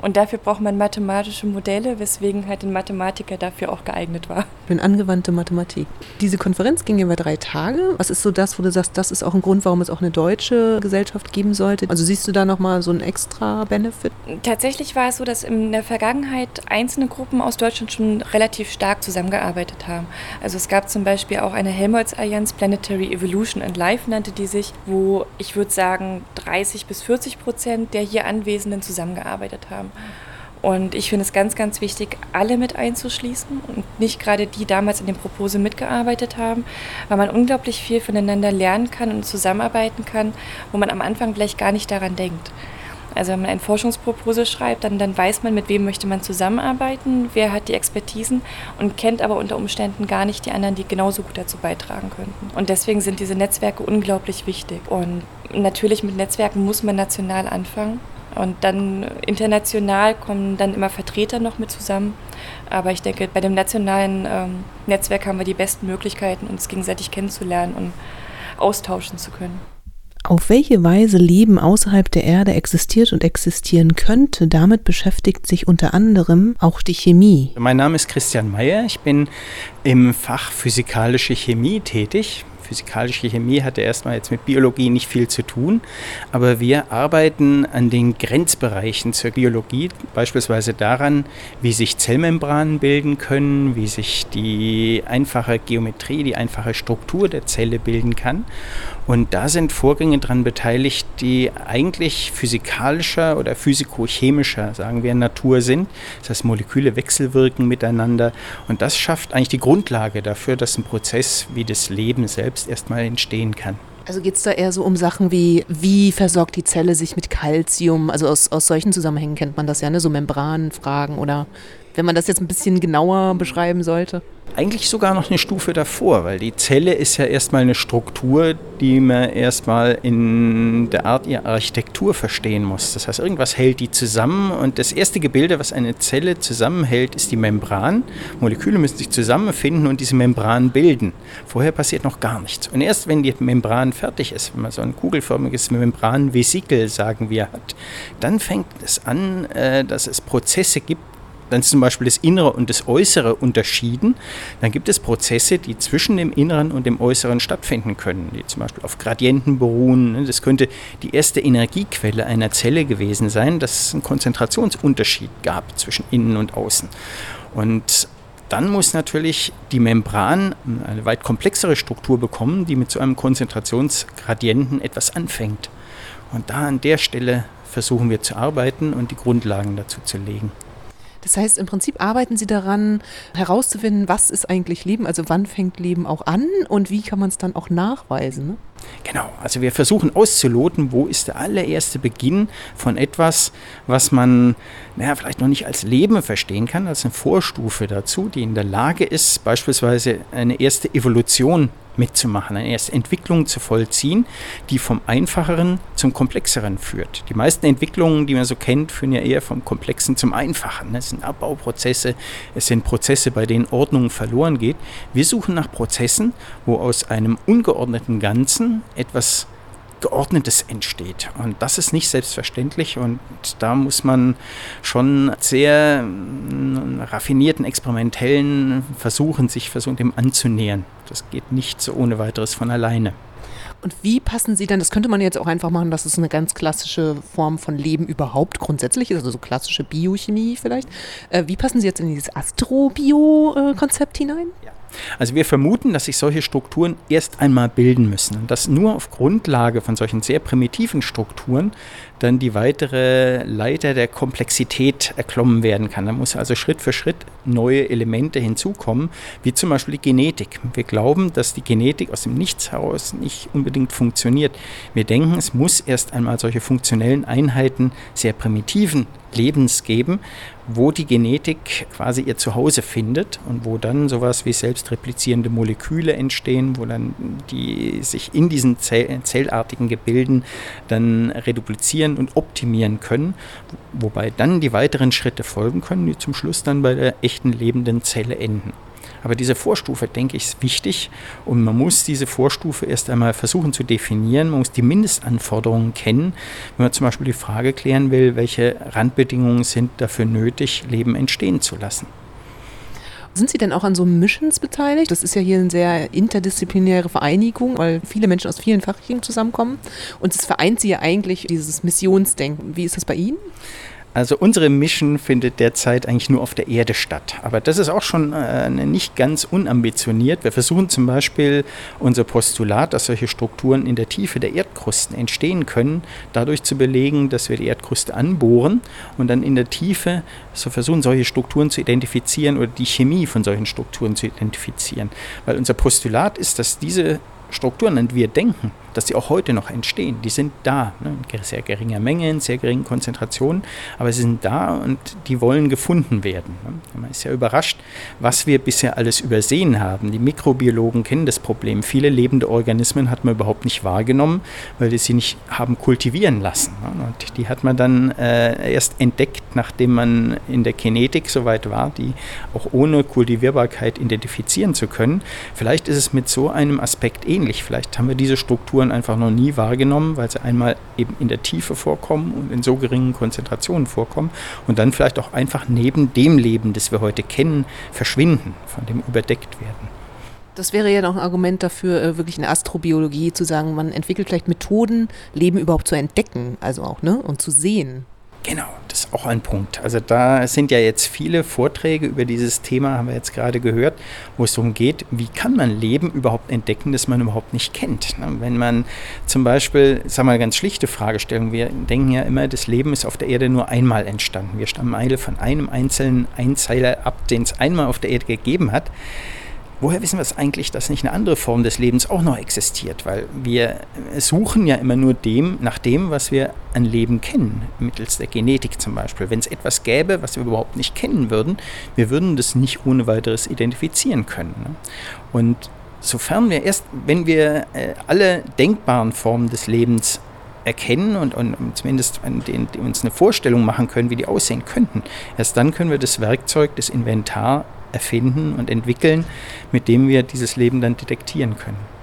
Und dafür braucht man mathematische Modelle, weswegen halt ein Mathematiker dafür auch geeignet war. Für eine angewandte Mathematik. Diese Konferenz ging über drei Tage. Was ist so das, wo du sagst, das ist auch ein Grund, warum es auch eine deutsche Gesellschaft geben sollte? Also siehst du da nochmal so einen extra Benefit? Tatsächlich war es so, dass in der Vergangenheit einzelne Gruppen aus Deutschland schon relativ stark zusammengearbeitet haben. Also es gab zum Beispiel auch eine Helmholtz-Allianz, Planetary Evolution and Life nannte die sich, wo ich würde sagen 30 bis 40 Prozent der hier Anwesenden zusammengearbeitet haben haben. Und ich finde es ganz, ganz wichtig, alle mit einzuschließen und nicht gerade die damals in dem Propose mitgearbeitet haben, weil man unglaublich viel voneinander lernen kann und zusammenarbeiten kann, wo man am Anfang vielleicht gar nicht daran denkt. Also wenn man ein Forschungspropose schreibt, dann, dann weiß man, mit wem möchte man zusammenarbeiten, wer hat die Expertisen und kennt aber unter Umständen gar nicht die anderen, die genauso gut dazu beitragen könnten. Und deswegen sind diese Netzwerke unglaublich wichtig. Und natürlich mit Netzwerken muss man national anfangen. Und dann international kommen dann immer Vertreter noch mit zusammen. Aber ich denke, bei dem nationalen ähm, Netzwerk haben wir die besten Möglichkeiten, uns gegenseitig kennenzulernen und austauschen zu können. Auf welche Weise Leben außerhalb der Erde existiert und existieren könnte, damit beschäftigt sich unter anderem auch die Chemie. Mein Name ist Christian Mayer. Ich bin im Fach Physikalische Chemie tätig physikalische Chemie hatte erstmal jetzt mit Biologie nicht viel zu tun, aber wir arbeiten an den Grenzbereichen zur Biologie, beispielsweise daran, wie sich Zellmembranen bilden können, wie sich die einfache Geometrie, die einfache Struktur der Zelle bilden kann. Und da sind Vorgänge daran beteiligt, die eigentlich physikalischer oder physikochemischer, sagen wir, Natur sind. Das heißt, Moleküle wechselwirken miteinander. Und das schafft eigentlich die Grundlage dafür, dass ein Prozess wie das Leben selbst erstmal entstehen kann. Also geht es da eher so um Sachen wie, wie versorgt die Zelle sich mit Kalzium? Also aus, aus solchen Zusammenhängen kennt man das ja, ne? so Membranfragen oder wenn man das jetzt ein bisschen genauer beschreiben sollte? Eigentlich sogar noch eine Stufe davor, weil die Zelle ist ja erstmal eine Struktur, die man erstmal in der Art ihrer Architektur verstehen muss. Das heißt, irgendwas hält die zusammen und das erste Gebilde, was eine Zelle zusammenhält, ist die Membran. Moleküle müssen sich zusammenfinden und diese Membran bilden. Vorher passiert noch gar nichts. Und erst wenn die Membran fertig ist, wenn man so ein kugelförmiges Membranvesikel, sagen wir, hat, dann fängt es an, äh, dass es Prozesse gibt, dann ist zum Beispiel das Innere und das Äußere unterschieden. Dann gibt es Prozesse, die zwischen dem Inneren und dem Äußeren stattfinden können, die zum Beispiel auf Gradienten beruhen. Ne? Das könnte die erste Energiequelle einer Zelle gewesen sein, dass es einen Konzentrationsunterschied gab zwischen innen und außen. Und dann muss natürlich die Membran eine weit komplexere Struktur bekommen, die mit so einem Konzentrationsgradienten etwas anfängt. Und da an der Stelle versuchen wir zu arbeiten und die Grundlagen dazu zu legen. Das heißt, im Prinzip arbeiten Sie daran, herauszufinden, was ist eigentlich Leben, also wann fängt Leben auch an und wie kann man es dann auch nachweisen. Ne? Genau, also wir versuchen auszuloten, wo ist der allererste Beginn von etwas, was man naja, vielleicht noch nicht als Leben verstehen kann, als eine Vorstufe dazu, die in der Lage ist, beispielsweise eine erste Evolution mitzumachen, eine erste Entwicklung zu vollziehen, die vom Einfacheren zum Komplexeren führt. Die meisten Entwicklungen, die man so kennt, führen ja eher vom Komplexen zum Einfachen. Es sind Abbauprozesse, es sind Prozesse, bei denen Ordnung verloren geht. Wir suchen nach Prozessen, wo aus einem ungeordneten Ganzen etwas Geordnetes entsteht. Und das ist nicht selbstverständlich und da muss man schon sehr mm, raffinierten, experimentellen Versuchen, sich versuchen, dem anzunähern. Das geht nicht so ohne weiteres von alleine. Und wie passen Sie dann, das könnte man jetzt auch einfach machen, dass es eine ganz klassische Form von Leben überhaupt grundsätzlich ist, also so klassische Biochemie vielleicht. Äh, wie passen Sie jetzt in dieses Astrobio-Konzept hinein? Ja. Also wir vermuten, dass sich solche Strukturen erst einmal bilden müssen und dass nur auf Grundlage von solchen sehr primitiven Strukturen dann die weitere Leiter der Komplexität erklommen werden kann. Da muss also Schritt für Schritt neue Elemente hinzukommen, wie zum Beispiel die Genetik. Wir glauben, dass die Genetik aus dem Nichts heraus nicht unbedingt funktioniert. Wir denken, es muss erst einmal solche funktionellen Einheiten sehr primitiven Lebens geben, wo die Genetik quasi ihr Zuhause findet und wo dann sowas wie selbstreplizierende Moleküle entstehen, wo dann die sich in diesen Zell zellartigen Gebilden dann reduplizieren und optimieren können, wobei dann die weiteren Schritte folgen können, die zum Schluss dann bei der echten lebenden Zelle enden. Aber diese Vorstufe, denke ich, ist wichtig und man muss diese Vorstufe erst einmal versuchen zu definieren. Man muss die Mindestanforderungen kennen, wenn man zum Beispiel die Frage klären will, welche Randbedingungen sind dafür nötig, Leben entstehen zu lassen. Sind Sie denn auch an so Missions beteiligt? Das ist ja hier eine sehr interdisziplinäre Vereinigung, weil viele Menschen aus vielen Fachrichtungen zusammenkommen. Und es vereint Sie ja eigentlich dieses Missionsdenken. Wie ist das bei Ihnen? Also unsere Mission findet derzeit eigentlich nur auf der Erde statt. Aber das ist auch schon äh, nicht ganz unambitioniert. Wir versuchen zum Beispiel unser Postulat, dass solche Strukturen in der Tiefe der Erdkrusten entstehen können, dadurch zu belegen, dass wir die Erdkruste anbohren und dann in der Tiefe so versuchen, solche Strukturen zu identifizieren oder die Chemie von solchen Strukturen zu identifizieren. Weil unser Postulat ist, dass diese Strukturen, an die wir denken, dass sie auch heute noch entstehen. Die sind da, ne, in sehr geringer Menge, in sehr geringen Konzentrationen, aber sie sind da und die wollen gefunden werden. Ne. Man ist ja überrascht, was wir bisher alles übersehen haben. Die Mikrobiologen kennen das Problem. Viele lebende Organismen hat man überhaupt nicht wahrgenommen, weil wir sie nicht haben kultivieren lassen. Ne. Und die hat man dann äh, erst entdeckt, nachdem man in der Kinetik soweit war, die auch ohne Kultivierbarkeit identifizieren zu können. Vielleicht ist es mit so einem Aspekt ähnlich. Vielleicht haben wir diese Strukturen einfach noch nie wahrgenommen, weil sie einmal eben in der Tiefe vorkommen und in so geringen Konzentrationen vorkommen und dann vielleicht auch einfach neben dem Leben, das wir heute kennen, verschwinden, von dem überdeckt werden. Das wäre ja noch ein Argument dafür, äh, wirklich in Astrobiologie zu sagen, man entwickelt vielleicht Methoden, Leben überhaupt zu entdecken, also auch, ne, und zu sehen. Genau, das ist auch ein Punkt. Also da sind ja jetzt viele Vorträge über dieses Thema, haben wir jetzt gerade gehört, wo es darum geht, wie kann man Leben überhaupt entdecken, das man überhaupt nicht kennt. Ne? Wenn man zum Beispiel, sagen wir mal, ganz schlichte Fragestellung, wir denken ja immer, das Leben ist auf der Erde nur einmal entstanden. Wir stammen alle von einem einzelnen Einzeiler ab, den es einmal auf der Erde gegeben hat woher wissen wir es eigentlich, dass nicht eine andere Form des Lebens auch noch existiert? Weil wir suchen ja immer nur dem, nach dem, was wir an Leben kennen, mittels der Genetik zum Beispiel. Wenn es etwas gäbe, was wir überhaupt nicht kennen würden, wir würden das nicht ohne weiteres identifizieren können. Ne? Und sofern wir erst, wenn wir äh, alle denkbaren Formen des Lebens erkennen und, und zumindest den, uns eine Vorstellung machen können, wie die aussehen könnten. Erst dann können wir das Werkzeug, das Inventar erfinden und entwickeln, mit dem wir dieses Leben dann detektieren können.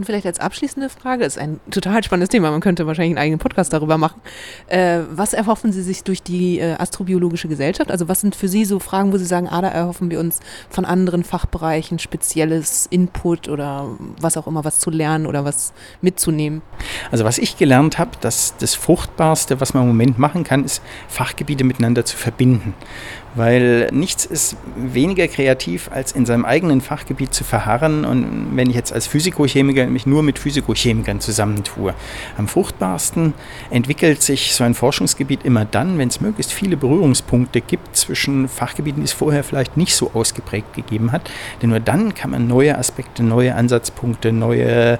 Und vielleicht als abschließende Frage, ist ein total spannendes Thema, man könnte wahrscheinlich einen eigenen Podcast darüber machen. Äh, was erhoffen Sie sich durch die äh, Astrobiologische Gesellschaft? Also was sind für Sie so Fragen, wo Sie sagen, ah, da erhoffen wir uns von anderen Fachbereichen spezielles Input oder was auch immer, was zu lernen oder was mitzunehmen? Also was ich gelernt habe, dass das Fruchtbarste, was man im Moment machen kann, ist Fachgebiete miteinander zu verbinden weil nichts ist weniger kreativ, als in seinem eigenen Fachgebiet zu verharren. Und wenn ich jetzt als Physikochemiker mich nur mit Physikochemikern zusammentue, am fruchtbarsten entwickelt sich so ein Forschungsgebiet immer dann, wenn es möglichst viele Berührungspunkte gibt zwischen Fachgebieten, die es vorher vielleicht nicht so ausgeprägt gegeben hat. Denn nur dann kann man neue Aspekte, neue Ansatzpunkte, neue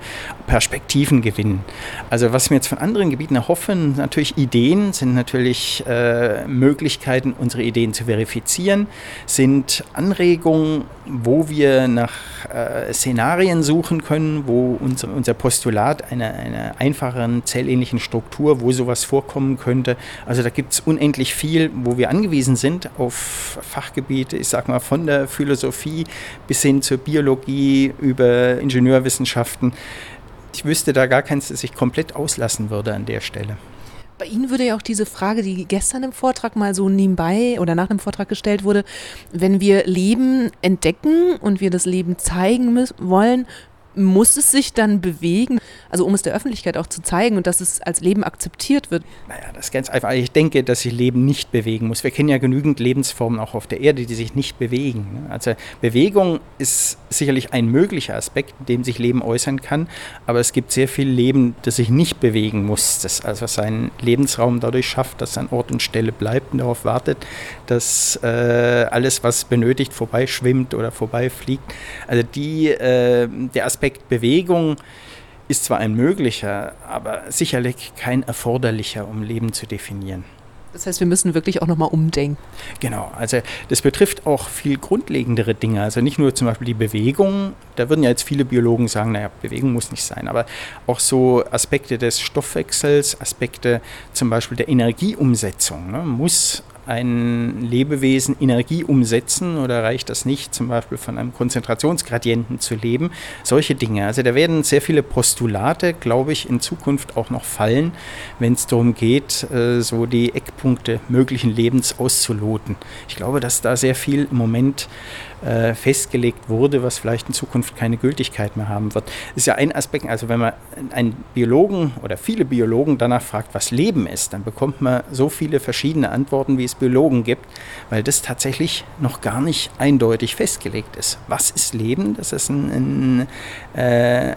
Perspektiven gewinnen. Also was wir jetzt von anderen Gebieten erhoffen, natürlich Ideen, sind natürlich äh, Möglichkeiten, unsere Ideen zu verifizieren sind Anregungen, wo wir nach äh, Szenarien suchen können, wo unser, unser Postulat einer, einer einfacheren zellähnlichen Struktur, wo sowas vorkommen könnte. Also da gibt es unendlich viel, wo wir angewiesen sind auf Fachgebiete, ich sag mal von der Philosophie bis hin zur Biologie über Ingenieurwissenschaften. Ich wüsste da gar keins, das ich komplett auslassen würde an der Stelle. Bei Ihnen würde ja auch diese Frage, die gestern im Vortrag mal so nebenbei oder nach dem Vortrag gestellt wurde, wenn wir Leben entdecken und wir das Leben zeigen müssen, wollen, muss es sich dann bewegen, also um es der Öffentlichkeit auch zu zeigen und dass es als Leben akzeptiert wird? Naja, das ist ganz einfach. Ich denke, dass sich Leben nicht bewegen muss. Wir kennen ja genügend Lebensformen auch auf der Erde, die sich nicht bewegen. Ne? Also Bewegung ist sicherlich ein möglicher Aspekt, in dem sich Leben äußern kann, aber es gibt sehr viel Leben, das sich nicht bewegen muss, das also seinen Lebensraum dadurch schafft, dass an Ort und Stelle bleibt und darauf wartet, dass äh, alles, was benötigt, vorbeischwimmt oder vorbeifliegt. Also die, äh, der Aspekt Aspekt Bewegung ist zwar ein möglicher, aber sicherlich kein erforderlicher, um Leben zu definieren. Das heißt, wir müssen wirklich auch nochmal umdenken. Genau, also das betrifft auch viel grundlegendere Dinge. Also nicht nur zum Beispiel die Bewegung, da würden ja jetzt viele Biologen sagen, naja, Bewegung muss nicht sein, aber auch so Aspekte des Stoffwechsels, Aspekte zum Beispiel der Energieumsetzung. Ne? Muss ein Lebewesen Energie umsetzen oder reicht das nicht, zum Beispiel von einem Konzentrationsgradienten zu leben? Solche Dinge. Also da werden sehr viele Postulate, glaube ich, in Zukunft auch noch fallen, wenn es darum geht, äh, so die Eckpunkte möglichen Lebens auszuloten. Ich glaube, dass da sehr viel im Moment äh, festgelegt wurde, was vielleicht in Zukunft keine Gültigkeit mehr haben wird. Ist ja ein Aspekt, also wenn man einen Biologen oder viele Biologen danach fragt, was Leben ist, dann bekommt man so viele verschiedene Antworten, wie es Biologen gibt, weil das tatsächlich noch gar nicht eindeutig festgelegt ist. Was ist Leben? Das ist ein, ein, äh,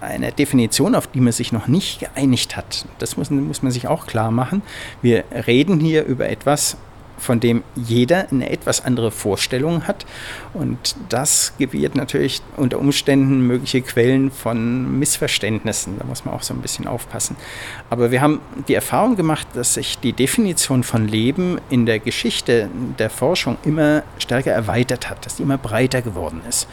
eine Definition, auf die man sich noch nicht geeinigt hat. Das muss, muss man sich auch klar machen. Wir reden hier über etwas, von dem jeder eine etwas andere Vorstellung hat. Und das gebiert natürlich unter Umständen mögliche Quellen von Missverständnissen. Da muss man auch so ein bisschen aufpassen. Aber wir haben die Erfahrung gemacht, dass sich die Definition von Leben in der Geschichte der Forschung immer stärker erweitert hat, dass die immer breiter geworden ist.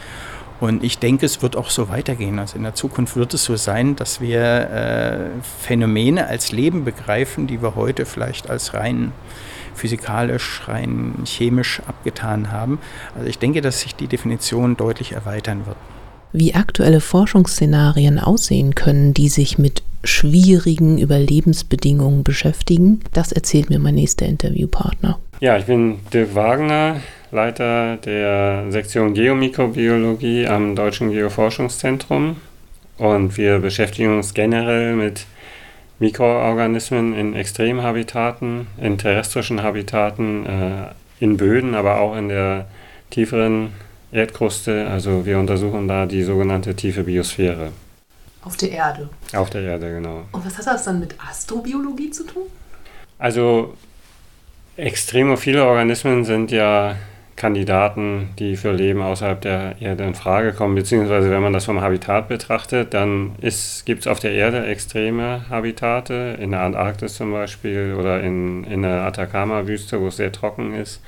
Und ich denke, es wird auch so weitergehen. Also in der Zukunft wird es so sein, dass wir äh, Phänomene als Leben begreifen, die wir heute vielleicht als rein physikalisch, rein chemisch abgetan haben. Also ich denke, dass sich die Definition deutlich erweitern wird. Wie aktuelle Forschungsszenarien aussehen können, die sich mit schwierigen Überlebensbedingungen beschäftigen, das erzählt mir mein nächster Interviewpartner. Ja, ich bin Dirk Wagner, Leiter der Sektion Geomikrobiologie am Deutschen Geoforschungszentrum. Und wir beschäftigen uns generell mit Mikroorganismen in Extremhabitaten, in terrestrischen Habitaten, äh, in Böden, aber auch in der tieferen Erdkruste. Also wir untersuchen da die sogenannte tiefe Biosphäre. Auf der Erde. Auf der Erde, genau. Und was hat das dann mit Astrobiologie zu tun? Also extremophile Organismen sind ja Kandidaten, die für Leben außerhalb der Erde in Frage kommen, beziehungsweise wenn man das vom Habitat betrachtet, dann gibt es auf der Erde extreme Habitate, in der Antarktis zum Beispiel oder in, in der Atacama-Wüste, wo es sehr trocken ist.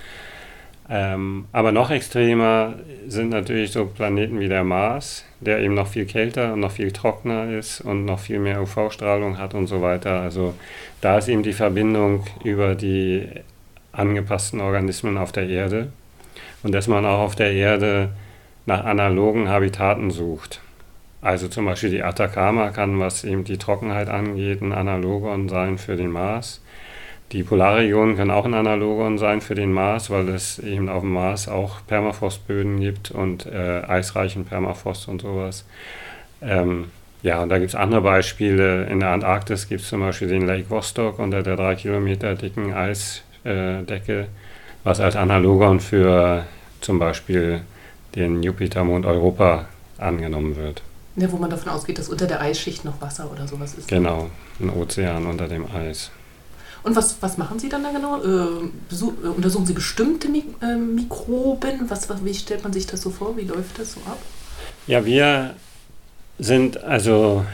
Ähm, aber noch extremer sind natürlich so Planeten wie der Mars, der eben noch viel kälter und noch viel trockener ist und noch viel mehr UV-Strahlung hat und so weiter. Also da ist eben die Verbindung über die angepassten Organismen auf der Erde und dass man auch auf der Erde nach analogen Habitaten sucht. Also zum Beispiel die Atacama kann, was eben die Trockenheit angeht, ein Analogon sein für den Mars. Die Polarregionen können auch ein Analogon sein für den Mars, weil es eben auf dem Mars auch Permafrostböden gibt und äh, eisreichen Permafrost und sowas. Ähm, ja, und da gibt es andere Beispiele. In der Antarktis gibt es zum Beispiel den Lake Vostok unter der drei Kilometer dicken Eisdecke, was als Analogon für zum Beispiel den Jupitermond Europa angenommen wird. Ja, wo man davon ausgeht, dass unter der Eisschicht noch Wasser oder sowas ist. Genau, ein Ozean unter dem Eis. Und was, was machen Sie dann da genau? Äh, äh, untersuchen Sie bestimmte Mik äh, Mikroben? Was, was, wie stellt man sich das so vor? Wie läuft das so ab? Ja, wir sind also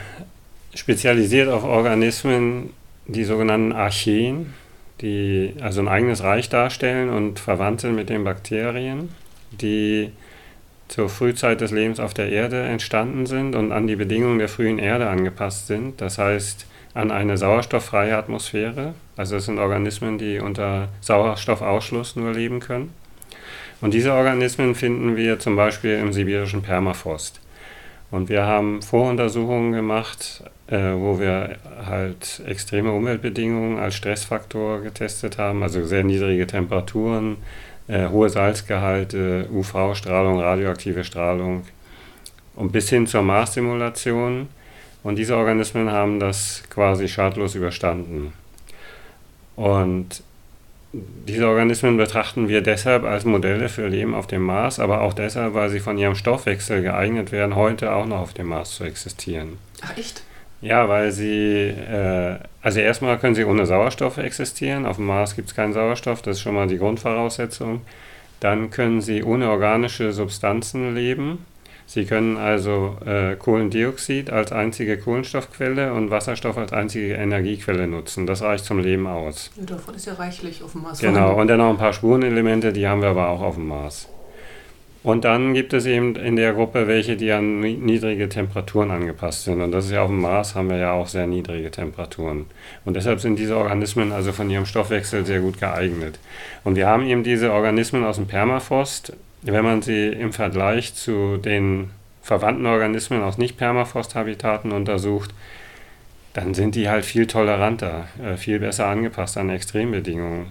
spezialisiert auf Organismen, die sogenannten Archeen, die also ein eigenes Reich darstellen und verwandt sind mit den Bakterien, die zur Frühzeit des Lebens auf der Erde entstanden sind und an die Bedingungen der frühen Erde angepasst sind. Das heißt, an eine sauerstofffreie Atmosphäre. Also es sind Organismen, die unter Sauerstoffausschluss nur leben können. Und diese Organismen finden wir zum Beispiel im sibirischen Permafrost. Und wir haben Voruntersuchungen gemacht, äh, wo wir halt extreme Umweltbedingungen als Stressfaktor getestet haben, also sehr niedrige Temperaturen, äh, hohe Salzgehalte, UV-Strahlung, radioaktive Strahlung und bis hin zur Mars-Simulation. Und diese Organismen haben das quasi schadlos überstanden. Und diese Organismen betrachten wir deshalb als Modelle für Leben auf dem Mars, aber auch deshalb, weil sie von ihrem Stoffwechsel geeignet werden, heute auch noch auf dem Mars zu existieren. Ach echt? Ja, weil sie, äh, also erstmal können sie ohne Sauerstoff existieren. Auf dem Mars gibt es keinen Sauerstoff, das ist schon mal die Grundvoraussetzung. Dann können sie ohne organische Substanzen leben. Sie können also äh, Kohlendioxid als einzige Kohlenstoffquelle und Wasserstoff als einzige Energiequelle nutzen. Das reicht zum Leben aus. Ja, davon ist ja reichlich auf dem Mars. Genau, und dann noch ein paar Spurenelemente, die haben wir aber auch auf dem Mars. Und dann gibt es eben in der Gruppe welche, die an niedrige Temperaturen angepasst sind. Und das ist ja auf dem Mars, haben wir ja auch sehr niedrige Temperaturen. Und deshalb sind diese Organismen also von ihrem Stoffwechsel sehr gut geeignet. Und wir haben eben diese Organismen aus dem Permafrost, wenn man sie im Vergleich zu den verwandten Organismen aus Nicht-Permafrost-Habitaten untersucht, dann sind die halt viel toleranter, äh, viel besser angepasst an Extrembedingungen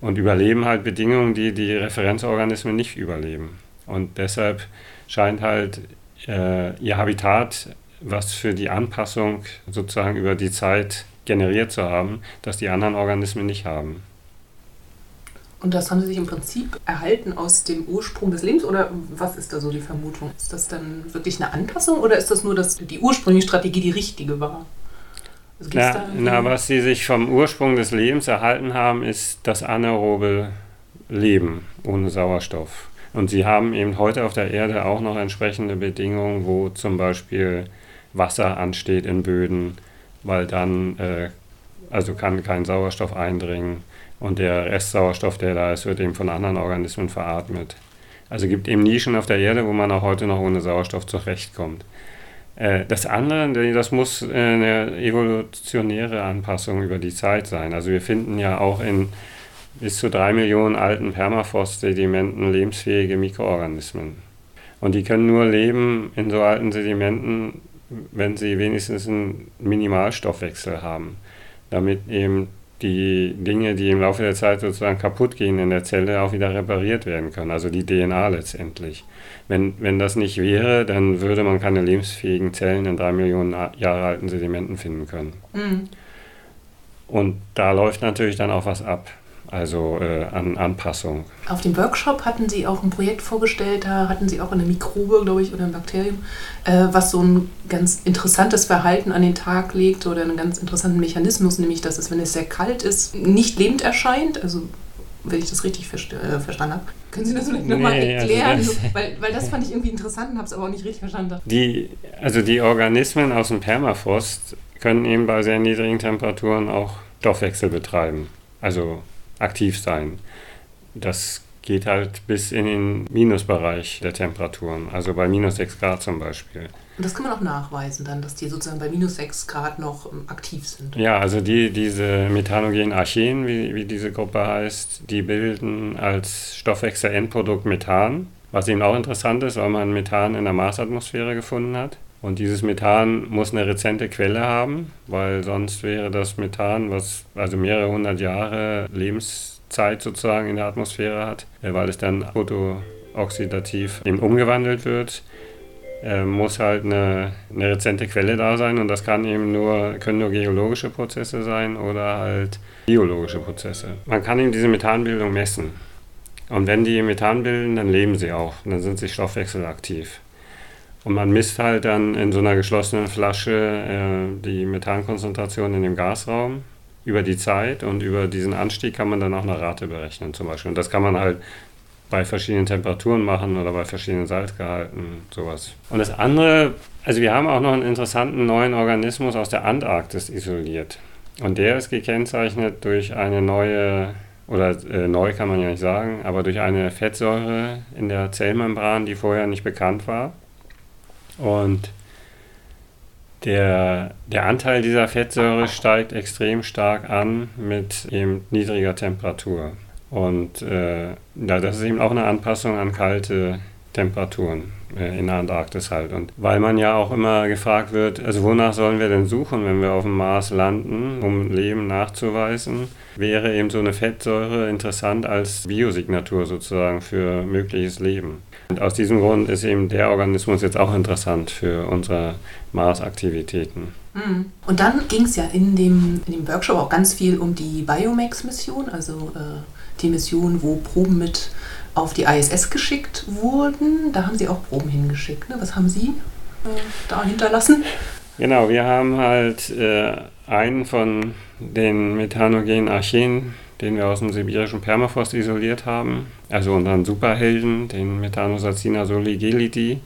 und überleben halt Bedingungen, die die Referenzorganismen nicht überleben. Und deshalb scheint halt äh, ihr Habitat, was für die Anpassung sozusagen über die Zeit generiert zu haben, das die anderen Organismen nicht haben. Und das haben Sie sich im Prinzip erhalten aus dem Ursprung des Lebens oder was ist da so die Vermutung? Ist das dann wirklich eine Anpassung oder ist das nur, dass die ursprüngliche Strategie die richtige war? Also na, na, was Sie sich vom Ursprung des Lebens erhalten haben, ist das anaerobe Leben ohne Sauerstoff. Und Sie haben eben heute auf der Erde auch noch entsprechende Bedingungen, wo zum Beispiel Wasser ansteht in Böden, weil dann äh, also kann kein Sauerstoff eindringen und der Restsauerstoff, der da ist, wird eben von anderen Organismen veratmet. Also gibt eben Nischen auf der Erde, wo man auch heute noch ohne Sauerstoff zurechtkommt. Äh, das andere, das muss äh, eine evolutionäre Anpassung über die Zeit sein. Also wir finden ja auch in bis zu drei Millionen alten Permafrost-Sedimenten lebensfähige Mikroorganismen. Und die können nur leben in so alten Sedimenten, wenn sie wenigstens einen Minimalstoffwechsel haben, damit eben die Dinge, die im Laufe der Zeit sozusagen kaputt gehen in der Zelle, auch wieder repariert werden können, also die DNA letztendlich. Wenn, wenn das nicht wäre, dann würde man keine lebensfähigen Zellen in drei Millionen Jahre alten Sedimenten finden können. Mhm. Und da läuft natürlich dann auch was ab also äh, an Anpassung. Auf dem Workshop hatten Sie auch ein Projekt vorgestellt, da hatten Sie auch eine Mikrobe, glaube ich, oder ein Bakterium, äh, was so ein ganz interessantes Verhalten an den Tag legt oder einen ganz interessanten Mechanismus, nämlich dass es, wenn es sehr kalt ist, nicht lebend erscheint. Also wenn ich das richtig äh, verstanden habe. Können Sie das vielleicht nochmal nee, also erklären? Also das weil, weil das fand ich irgendwie interessant und habe es aber auch nicht richtig verstanden. Die, also die Organismen aus dem Permafrost können eben bei sehr niedrigen Temperaturen auch Stoffwechsel betreiben. Also aktiv sein. Das geht halt bis in den Minusbereich der Temperaturen, also bei minus 6 Grad zum Beispiel. Und das kann man auch nachweisen dann, dass die sozusagen bei minus 6 Grad noch ähm, aktiv sind. Ja, also die, diese methanogenen Archeen, wie, wie diese Gruppe heißt, die bilden als Stoffwechsel-Endprodukt Methan, was eben auch interessant ist, weil man Methan in der Marsatmosphäre gefunden hat. Und dieses Methan muss eine rezente Quelle haben, weil sonst wäre das Methan, was also mehrere hundert Jahre Lebenszeit sozusagen in der Atmosphäre hat, äh, weil es dann photooxidativ eben umgewandelt wird, äh, muss halt eine, eine rezente Quelle da sein und das kann eben nur, können nur geologische Prozesse sein oder halt biologische Prozesse. Man kann eben diese Methanbildung messen. Und wenn die Methan bilden, dann leben sie auch, dann sind sie stoffwechselaktiv. Und man misst halt dann in so einer geschlossenen Flasche äh, die Methankonzentration in dem Gasraum über die Zeit und über diesen Anstieg kann man dann auch eine Rate berechnen zum Beispiel. Und das kann man halt bei verschiedenen Temperaturen machen oder bei verschiedenen Salzgehalten, sowas. Und das andere, also wir haben auch noch einen interessanten neuen Organismus aus der Antarktis isoliert. Und der ist gekennzeichnet durch eine neue, oder äh, neu kann man ja nicht sagen, aber durch eine Fettsäure in der Zellmembran, die vorher nicht bekannt war. Und der, der Anteil dieser Fettsäure steigt extrem stark an mit eben niedriger Temperatur. Und äh, das ist eben auch eine Anpassung an kalte Temperaturen äh, in der Antarktis halt. Und weil man ja auch immer gefragt wird, also wonach sollen wir denn suchen, wenn wir auf dem Mars landen, um Leben nachzuweisen, wäre eben so eine Fettsäure interessant als Biosignatur sozusagen für mögliches Leben. Und aus diesem Grund ist eben der Organismus jetzt auch interessant für unsere Mars-Aktivitäten. Mhm. Und dann ging es ja in dem, in dem Workshop auch ganz viel um die Biomax-Mission, also äh, die Mission, wo Proben mit auf die ISS geschickt wurden. Da haben Sie auch Proben hingeschickt. Ne? Was haben Sie äh, da hinterlassen? Genau, wir haben halt äh, einen von den methanogenen Archeen den wir aus dem sibirischen Permafrost isoliert haben, also unseren Superhelden, den Methanosacina soligelidi.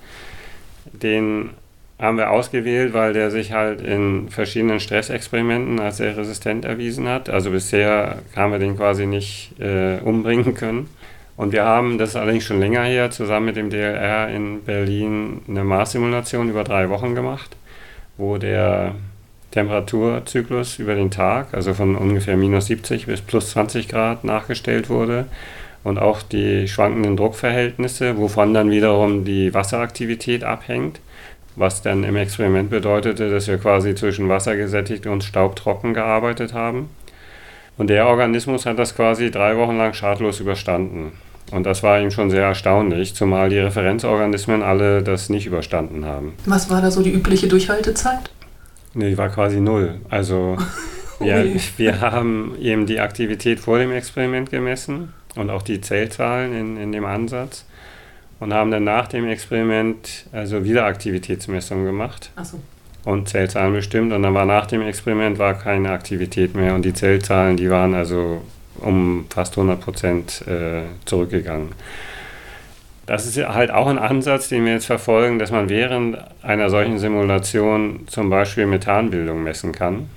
Den haben wir ausgewählt, weil der sich halt in verschiedenen Stressexperimenten als sehr resistent erwiesen hat. Also bisher haben wir den quasi nicht äh, umbringen können. Und wir haben, das ist allerdings schon länger her, zusammen mit dem DLR in Berlin eine Mars-Simulation über drei Wochen gemacht, wo der Temperaturzyklus über den Tag, also von ungefähr minus 70 bis plus 20 Grad nachgestellt wurde und auch die schwankenden Druckverhältnisse, wovon dann wiederum die Wasseraktivität abhängt, was dann im Experiment bedeutete, dass wir quasi zwischen wassergesättigt und staubtrocken gearbeitet haben. Und der Organismus hat das quasi drei Wochen lang schadlos überstanden. Und das war ihm schon sehr erstaunlich, zumal die Referenzorganismen alle das nicht überstanden haben. Was war da so die übliche Durchhaltezeit? Nee, die war quasi null. Also [LAUGHS] wir, wir haben eben die Aktivität vor dem Experiment gemessen und auch die Zellzahlen in, in dem Ansatz und haben dann nach dem Experiment also wieder Aktivitätsmessungen gemacht. Ach so. Und Zellzahlen bestimmt und dann war nach dem Experiment war keine Aktivität mehr und die Zellzahlen, die waren also um fast 100 Prozent äh, zurückgegangen. Das ist halt auch ein Ansatz, den wir jetzt verfolgen, dass man während einer solchen Simulation zum Beispiel Methanbildung messen kann,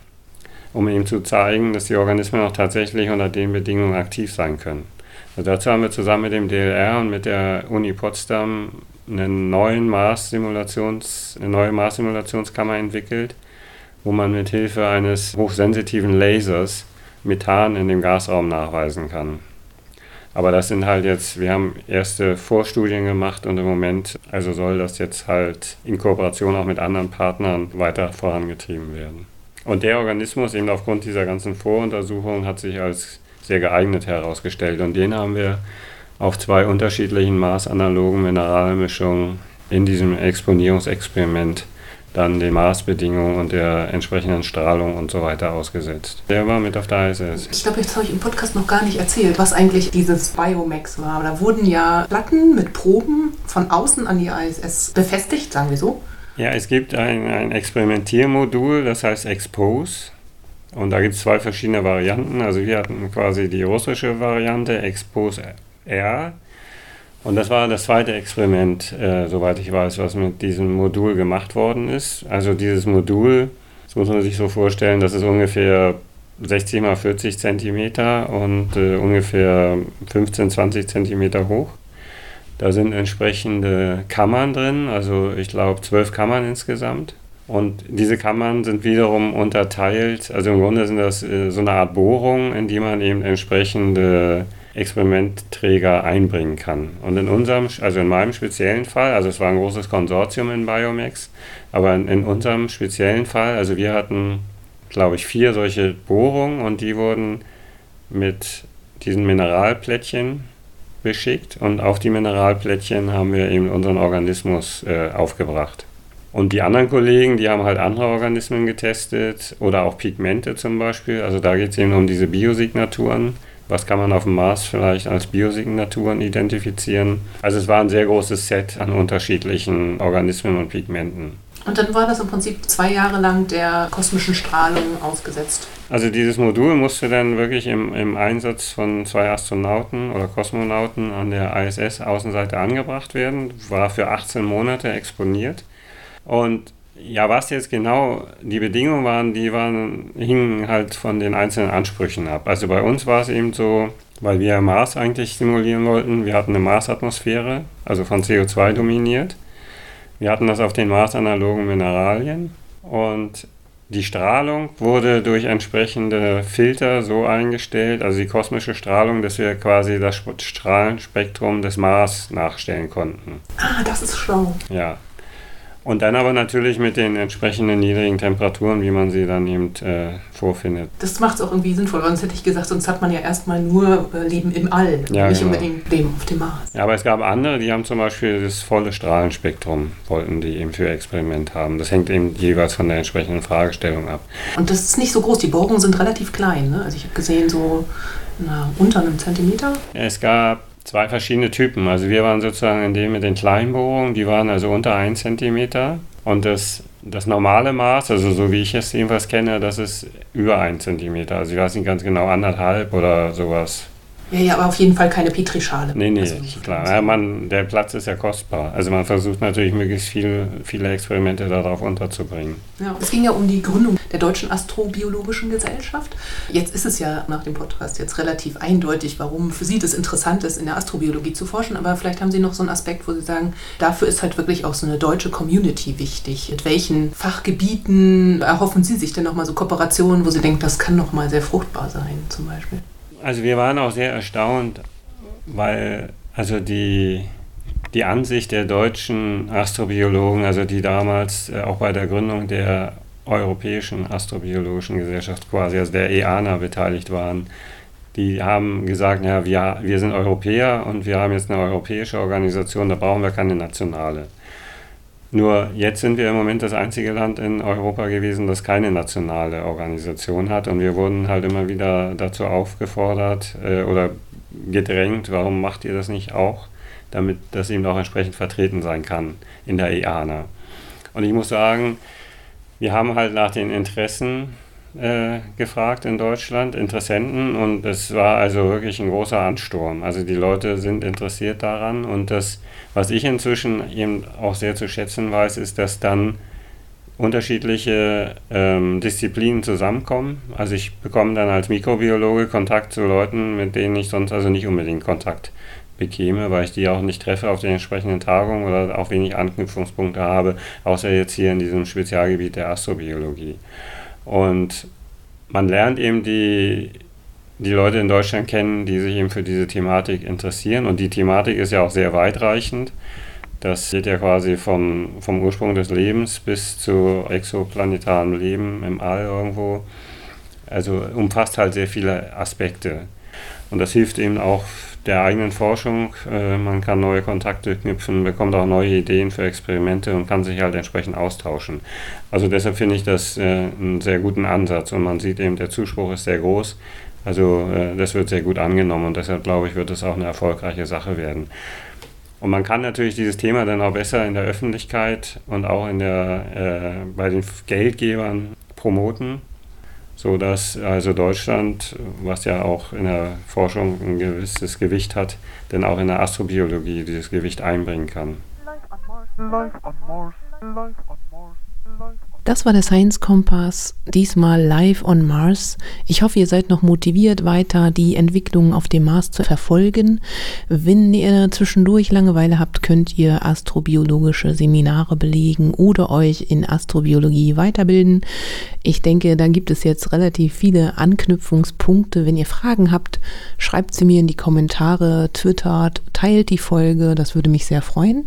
um ihm zu zeigen, dass die Organismen auch tatsächlich unter den Bedingungen aktiv sein können. Also dazu haben wir zusammen mit dem DLR und mit der Uni Potsdam einen neuen Mars eine neue Mars-Simulationskammer entwickelt, wo man mit Hilfe eines hochsensitiven Lasers Methan in dem Gasraum nachweisen kann. Aber das sind halt jetzt, wir haben erste Vorstudien gemacht und im Moment, also soll das jetzt halt in Kooperation auch mit anderen Partnern weiter vorangetrieben werden. Und der Organismus eben aufgrund dieser ganzen Voruntersuchungen hat sich als sehr geeignet herausgestellt und den haben wir auf zwei unterschiedlichen maßanalogen Mineralmischungen in diesem Exponierungsexperiment dann den Maßbedingungen und der entsprechenden Strahlung und so weiter ausgesetzt. Der war mit auf der ISS. Ich glaube, jetzt habe ich im Podcast noch gar nicht erzählt, was eigentlich dieses Biomax war. Da wurden ja Platten mit Proben von außen an die ISS befestigt, sagen wir so. Ja, es gibt ein, ein Experimentiermodul, das heißt Expose. Und da gibt es zwei verschiedene Varianten. Also wir hatten quasi die russische Variante, Expose R. Und das war das zweite Experiment, äh, soweit ich weiß, was mit diesem Modul gemacht worden ist. Also dieses Modul, das muss man sich so vorstellen, das ist ungefähr 60 mal 40 Zentimeter und äh, ungefähr 15, 20 Zentimeter hoch. Da sind entsprechende Kammern drin, also ich glaube zwölf Kammern insgesamt. Und diese Kammern sind wiederum unterteilt, also im Grunde sind das äh, so eine Art Bohrung, in die man eben entsprechende Experimentträger einbringen kann. Und in unserem, also in meinem speziellen Fall, also es war ein großes Konsortium in Biomax, aber in, in unserem speziellen Fall, also wir hatten, glaube ich, vier solche Bohrungen und die wurden mit diesen Mineralplättchen beschickt und auf die Mineralplättchen haben wir eben unseren Organismus äh, aufgebracht. Und die anderen Kollegen, die haben halt andere Organismen getestet oder auch Pigmente zum Beispiel. Also da geht es eben um diese Biosignaturen. Was kann man auf dem Mars vielleicht als Biosignaturen identifizieren? Also es war ein sehr großes Set an unterschiedlichen Organismen und Pigmenten. Und dann war das im Prinzip zwei Jahre lang der kosmischen Strahlung ausgesetzt. Also dieses Modul musste dann wirklich im, im Einsatz von zwei Astronauten oder Kosmonauten an der ISS-Außenseite angebracht werden, war für 18 Monate exponiert. Und ja, was jetzt genau die Bedingungen waren, die waren, hingen halt von den einzelnen Ansprüchen ab. Also bei uns war es eben so, weil wir Mars eigentlich simulieren wollten, wir hatten eine Marsatmosphäre, also von CO2 dominiert. Wir hatten das auf den Mars-analogen Mineralien und die Strahlung wurde durch entsprechende Filter so eingestellt, also die kosmische Strahlung, dass wir quasi das Strahlenspektrum des Mars nachstellen konnten. Ah, das ist schlau. Ja, und dann aber natürlich mit den entsprechenden niedrigen Temperaturen, wie man sie dann eben äh, vorfindet. Das macht es auch irgendwie sinnvoll, sonst hätte ich gesagt, sonst hat man ja erstmal nur äh, Leben im All, ja, nicht genau. unbedingt Leben auf dem Mars. Ja, aber es gab andere, die haben zum Beispiel das volle Strahlenspektrum, wollten die eben für Experiment haben. Das hängt eben jeweils von der entsprechenden Fragestellung ab. Und das ist nicht so groß, die Bohrungen sind relativ klein. Ne? Also ich habe gesehen, so na, unter einem Zentimeter. Es gab zwei verschiedene Typen. Also wir waren sozusagen in dem mit den Kleinbohrungen, die waren also unter 1 cm. Und das, das normale Maß, also so wie ich es jedenfalls kenne, das ist über 1 cm. Also ich weiß nicht ganz genau, anderthalb oder sowas. Ja, ja, aber auf jeden Fall keine Petrischale. Nee, nee, also klar. Ja, man, der Platz ist ja kostbar. Also man versucht natürlich möglichst viel, viele Experimente darauf unterzubringen. Ja, es ging ja um die Gründung der Deutschen Astrobiologischen Gesellschaft. Jetzt ist es ja nach dem Podcast jetzt relativ eindeutig, warum für Sie das interessant ist, in der Astrobiologie zu forschen. Aber vielleicht haben Sie noch so einen Aspekt, wo Sie sagen, dafür ist halt wirklich auch so eine deutsche Community wichtig. Mit welchen Fachgebieten erhoffen Sie sich denn nochmal so Kooperationen, wo Sie denken, das kann nochmal sehr fruchtbar sein zum Beispiel? Also wir waren auch sehr erstaunt, weil also die, die Ansicht der deutschen Astrobiologen, also die damals äh, auch bei der Gründung der Europäischen Astrobiologischen Gesellschaft quasi, also der EANA beteiligt waren, die haben gesagt, ja, wir, wir sind Europäer und wir haben jetzt eine europäische Organisation, da brauchen wir keine nationale. Nur jetzt sind wir im Moment das einzige Land in Europa gewesen, das keine nationale Organisation hat. Und wir wurden halt immer wieder dazu aufgefordert äh, oder gedrängt, warum macht ihr das nicht auch, damit das eben auch entsprechend vertreten sein kann in der EANA. Und ich muss sagen, wir haben halt nach den Interessen äh, gefragt in Deutschland, Interessenten, und es war also wirklich ein großer Ansturm. Also die Leute sind interessiert daran und das was ich inzwischen eben auch sehr zu schätzen weiß, ist, dass dann unterschiedliche ähm, Disziplinen zusammenkommen. Also ich bekomme dann als Mikrobiologe Kontakt zu Leuten, mit denen ich sonst also nicht unbedingt Kontakt bekäme, weil ich die auch nicht treffe auf den entsprechenden Tagungen oder auch wenig Anknüpfungspunkte habe, außer jetzt hier in diesem Spezialgebiet der Astrobiologie. Und man lernt eben die die Leute in Deutschland kennen, die sich eben für diese Thematik interessieren. Und die Thematik ist ja auch sehr weitreichend. Das geht ja quasi vom, vom Ursprung des Lebens bis zu exoplanetarem Leben im All irgendwo. Also umfasst halt sehr viele Aspekte. Und das hilft eben auch der eigenen Forschung. Äh, man kann neue Kontakte knüpfen, bekommt auch neue Ideen für Experimente und kann sich halt entsprechend austauschen. Also deshalb finde ich das äh, einen sehr guten Ansatz und man sieht eben, der Zuspruch ist sehr groß. Also äh, das wird sehr gut angenommen und deshalb glaube ich, wird es auch eine erfolgreiche Sache werden. Und man kann natürlich dieses Thema dann auch besser in der Öffentlichkeit und auch in der, bei den Geldgebern promoten, sodass also Deutschland, was ja auch in der Forschung ein gewisses Gewicht hat, dann auch in der Astrobiologie dieses Gewicht einbringen kann. Life on Mars, life on Mars, life on Mars, Das war der Science Kompass, diesmal live on Mars. Ich hoffe, ihr seid noch motiviert, weiter die Entwicklungen auf dem Mars zu verfolgen. Wenn ihr zwischendurch Langeweile habt, könnt ihr astrobiologische Seminare belegen oder euch in Astrobiologie weiterbilden. Ich denke, da gibt es jetzt relativ viele Anknüpfungspunkte. Wenn ihr Fragen habt, schreibt sie mir in die Kommentare, twittert, teilt die Folge, das würde mich sehr freuen.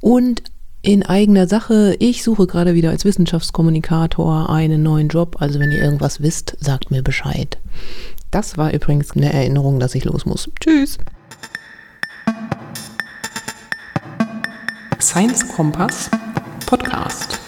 Und in eigener Sache. Ich suche gerade wieder als Wissenschaftskommunikator einen neuen Job. Also wenn ihr irgendwas wisst, sagt mir Bescheid. Das war übrigens eine Erinnerung, dass ich los muss. Tschüss. Science Kompass Podcast.